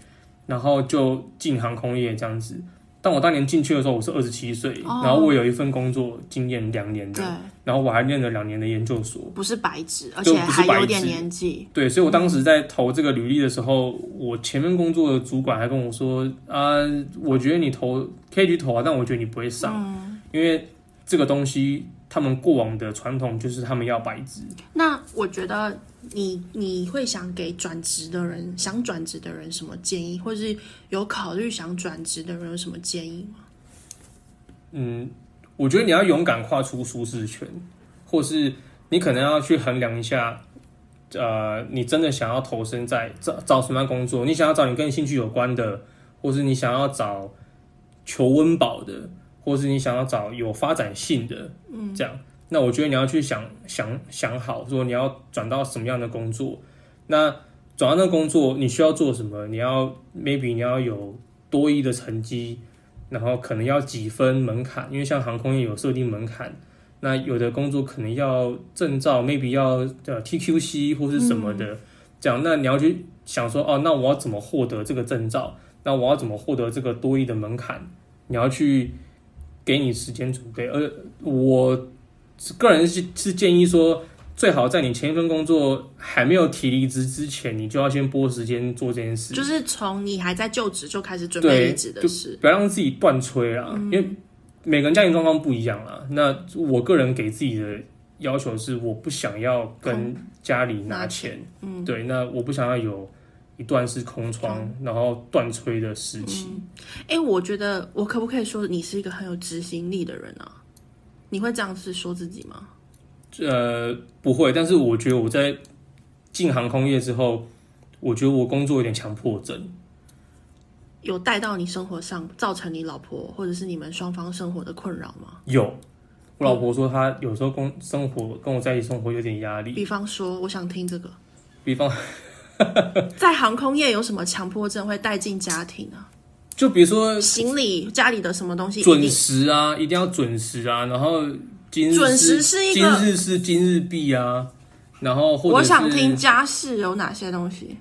然后就进航空业这样子。但我当年进去的时候，我是二十七岁，然后我有一份工作经验两年的，然后我还念了两年的研究所，不是白纸，而且还有点年纪。对，所以我当时在投这个履历的时候，我前面工作的主管还跟我说：“啊，我觉得你投可以去投啊，但我觉得你不会上，因为这个东西他们过往的传统就是他们要白纸。”那我觉得。你你会想给转职的人，想转职的人什么建议，或是有考虑想转职的人有什么建议吗？嗯，我觉得你要勇敢跨出舒适圈，或是你可能要去衡量一下呃，你真的想要投身在找找什么样工作？你想要找你跟兴趣有关的，或是你想要找求温饱的，或是你想要找有发展性的，嗯，这样。那我觉得你要去想想想好，说你要转到什么样的工作。那转到那个工作，你需要做什么？你要 maybe 你要有多一的成绩，然后可能要几分门槛，因为像航空业有设定门槛。那有的工作可能要证照，maybe 要呃 TQC 或是什么的，这样。那你要去想说，哦，那我要怎么获得这个证照？那我要怎么获得这个多一的门槛？你要去给你时间准备。而我。个人是是建议说，最好在你前一份工作还没有提离职之前，你就要先拨时间做这件事。就是从你还在就职就开始准备离职的事，不要让自己断吹啦。嗯、因为每个人家庭状况不一样啦。那我个人给自己的要求是，我不想要跟家里拿钱。嗯，对，那我不想要有一段是空窗，嗯、然后断吹的时期。哎、嗯欸，我觉得我可不可以说你是一个很有执行力的人啊？你会这样子说自己吗？呃，不会。但是我觉得我在进航空业之后，我觉得我工作有点强迫症。有带到你生活上，造成你老婆或者是你们双方生活的困扰吗？有。我老婆说她有时候工生活跟我在一起生活有点压力。比方说，我想听这个。比方，*laughs* 在航空业有什么强迫症会带进家庭呢？就比如说行李家里的什么东西准时啊，一定要准时啊，然后今日准时是一个今日是今日币啊，然后或者我想听家事有哪些东西，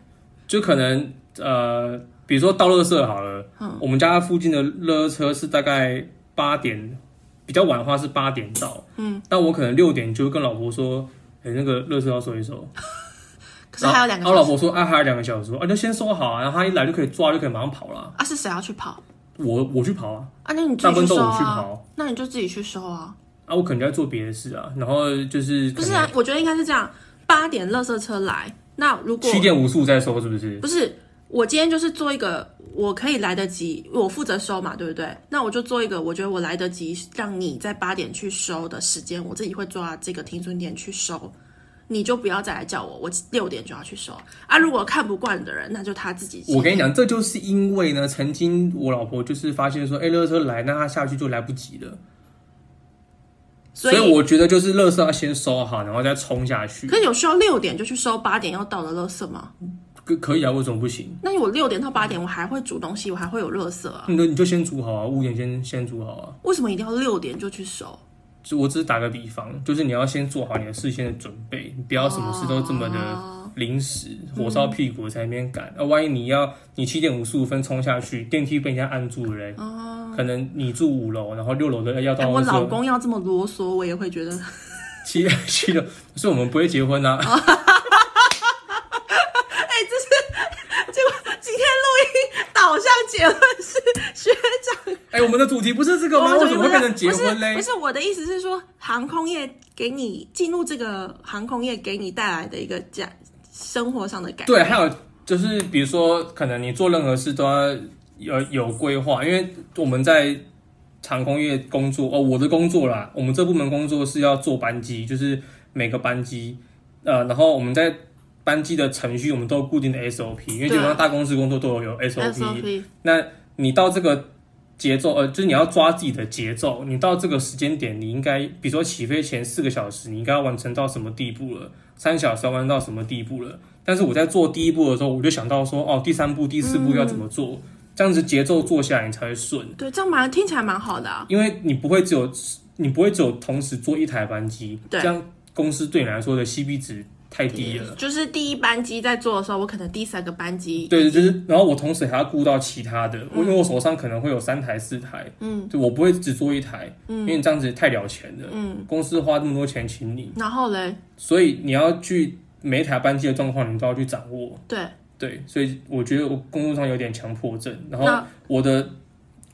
就可能呃，比如说倒垃圾好了，嗯，我们家附近的垃圾车是大概八点，比较晚的话是八点到，嗯，但我可能六点就会跟老婆说，哎、欸，那个垃圾要收一收。可是还有两个小时，我老婆说：“啊，还有两个小时，啊，就先收好啊，然后他一来就可以抓，就可以马上跑了。”啊，是谁要去跑？我我去跑啊。啊，那你自己去收啊？那你就自己去收啊。啊，我可能在做别的事啊。然后就是不是啊？我觉得应该是这样：八点垃圾车来，那如果七点五十五再收，是不是？不是，我今天就是做一个我可以来得及，我负责收嘛，对不对？那我就做一个我觉得我来得及，让你在八点去收的时间，我自己会抓这个停损点去收。你就不要再来叫我，我六点就要去收啊！如果看不惯的人，那就他自己。我跟你讲，这就是因为呢，曾经我老婆就是发现说，哎、欸，垃圾车来，那他下去就来不及了。所以，所以我觉得就是垃圾要先收好，然后再冲下去。可是有需要六点就去收八点要到的垃圾吗？可可以啊，为什么不行？那我六点到八点，我还会煮东西，我还会有垃圾啊。那你就先煮好啊，五点先先煮好啊。为什么一定要六点就去收？就我只是打个比方，就是你要先做好你的事先的准备，你不要什么事都这么的临时，哦、火烧屁股在那边赶。那、嗯、万一你要你七点五十五分冲下去，电梯被人家按住了嘞，哦、可能你住五楼，然后六楼的要到、欸。我老公要这么啰嗦，我也会觉得七七楼，所以我们不会结婚啊。哦 *laughs* 好像结婚是学长，哎、欸，我们的主题不是这个吗？为什么会变成结婚嘞？不是，我的意思是说，航空业给你进入这个航空业给你带来的一个家生活上的改变。对，还有就是，比如说，可能你做任何事都要有有规划，因为我们在航空业工作哦，我的工作啦，我们这部门工作是要做班机，就是每个班机，呃，然后我们在。班机的程序我们都有固定的 SOP，因为基本上大公司工作都有有 SOP。那你到这个节奏，呃，就是你要抓自己的节奏。你到这个时间点，你应该，比如说起飞前四个小时，你应该要完成到什么地步了？三小时要完成到什么地步了？但是我在做第一步的时候，我就想到说，哦，第三步、第四步要怎么做？嗯、这样子节奏做下来，你才会顺。对，这样蛮听起来蛮好的啊。因为你不会只有你不会只有同时做一台班机，对这样公司对你来说的 CP 值。太低了，就是第一班机在做的时候，我可能第三个班机，对，就是，然后我同时还要顾到其他的，嗯、因为我手上可能会有三台、四台，嗯，就我不会只做一台，嗯，因为你这样子太了钱了，嗯，公司花这么多钱请你，然后嘞，所以你要去每一台班机的状况，你都要去掌握，对，对，所以我觉得我工作上有点强迫症，然后我的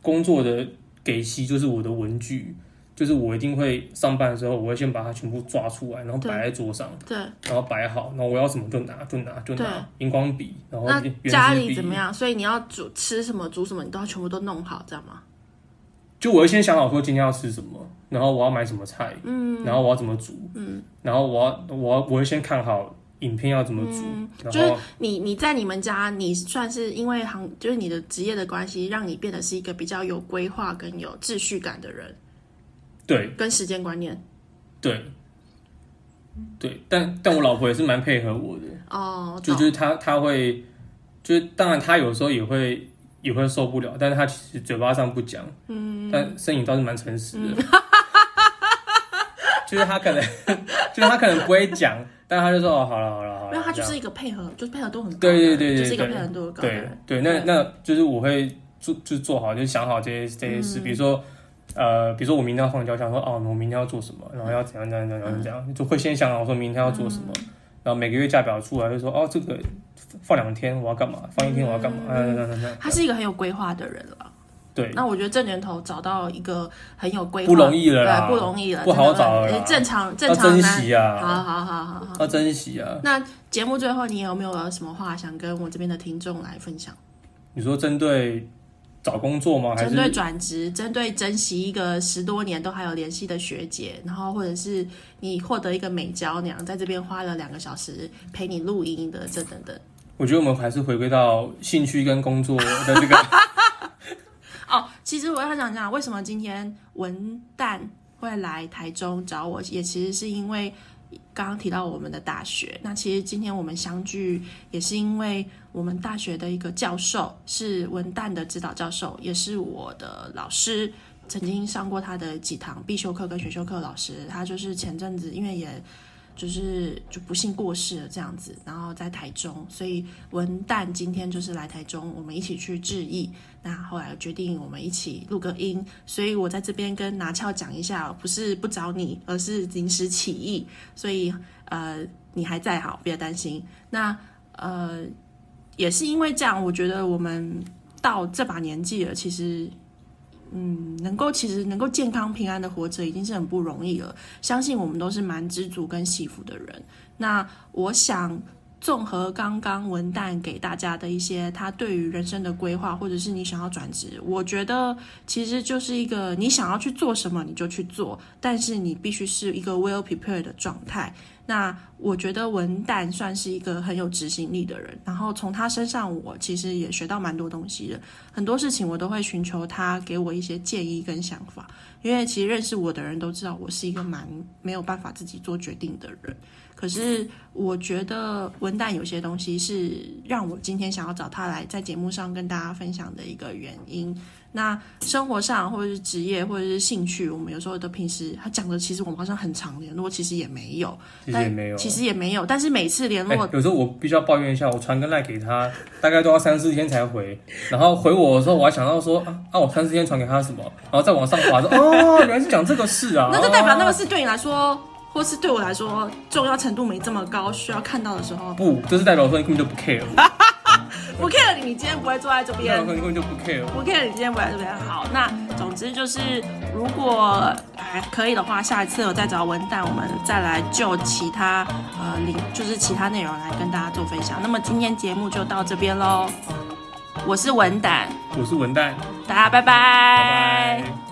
工作的给息就是我的文具。就是我一定会上班的时候，我会先把它全部抓出来，然后摆在桌上，对，然后摆好，然后我要什么就拿就拿就拿，荧光笔，然后家里怎么样？所以你要煮吃什么煮什么，你都要全部都弄好，知道吗？就我会先想好说今天要吃什么，然后我要买什么菜，嗯，然后我要怎么煮，嗯，然后我要我要我会先看好。影片要怎么煮，嗯、就是你你在你们家，你算是因为行，就是你的职业的关系，让你变得是一个比较有规划跟有秩序感的人。对，跟时间观念。对，对，但但我老婆也是蛮配合我的哦，就就是她她会，就是当然她有时候也会也会受不了，但是她其实嘴巴上不讲，嗯，但身影倒是蛮诚实的。嗯 *laughs* 就是她可能，就是她可能不会讲，但她就说哦，好了好了好了。没有，他就是一个配合，就是配合度很高。对对对对，就是一个配合度很高的人。对对，那那就是我会做，就做好，就想好这些这些事。比如说，呃，比如说我明天要放假，想说哦，我明天要做什么，然后要怎样怎样怎样怎样，就会先想好说明天要做什么，然后每个月假表出来就说哦，这个放两天我要干嘛，放一天我要干嘛，嗯嗯嗯。他是一个很有规划的人了。对，那我觉得这年头找到一个很有规划，不容易了对，不容易了，不好找了。正常，正常，要珍惜啊！好好好好好，要珍惜啊！那节目最后，你有没有什么话想跟我这边的听众来分享？你说针对找工作吗？还是针对转职？针对珍惜一个十多年都还有联系的学姐，然后或者是你获得一个美娇娘，在这边花了两个小时陪你录音的这等等。我觉得我们还是回归到兴趣跟工作的这个。*laughs* 哦，其实我要想讲，为什么今天文旦会来台中找我，也其实是因为刚刚提到我们的大学。那其实今天我们相聚，也是因为我们大学的一个教授是文旦的指导教授，也是我的老师，曾经上过他的几堂必修课跟选修课。老师他就是前阵子因为也。就是就不幸过世了这样子，然后在台中，所以文旦今天就是来台中，我们一起去致意。那后来决定我们一起录个音，所以我在这边跟拿翘讲一下，不是不找你，而是临时起意。所以呃，你还在好，别担心。那呃，也是因为这样，我觉得我们到这把年纪了，其实。嗯，能够其实能够健康平安的活着已经是很不容易了。相信我们都是蛮知足跟幸福的人。那我想综合刚刚文旦给大家的一些他对于人生的规划，或者是你想要转职，我觉得其实就是一个你想要去做什么你就去做，但是你必须是一个 well prepared 的状态。那我觉得文旦算是一个很有执行力的人，然后从他身上，我其实也学到蛮多东西的。很多事情我都会寻求他给我一些建议跟想法，因为其实认识我的人都知道我是一个蛮没有办法自己做决定的人。可是我觉得文旦有些东西是让我今天想要找他来在节目上跟大家分享的一个原因。那生活上或者是职业或者是兴趣，我们有时候都平时他讲的，其实我们好像很常联络，其实也没有，其实也没有，其实也没有。但是每次联络，欸，有时候我必须要抱怨一下，我传个赖给他，大概都要三四天才回，然后回我的时候，我还想到说啊，啊，我三四天传给他什么，然后再往上滑说，哦，原来是讲这个事啊，*laughs* 那就代表那个事对你来说，或是对我来说重要程度没这么高，需要看到的时候，不，*laughs* 这是代表说你根本就不 care。不 care 你，你今天不会坐在这边。根本就不 care。不 care 你今天不在这边。好，那总之就是，如果还可以的话，下一次我再找文旦，我们再来就其他呃领，就是其他内容来跟大家做分享。那么今天节目就到这边喽。我是文旦，我是文旦，大家拜拜。拜拜。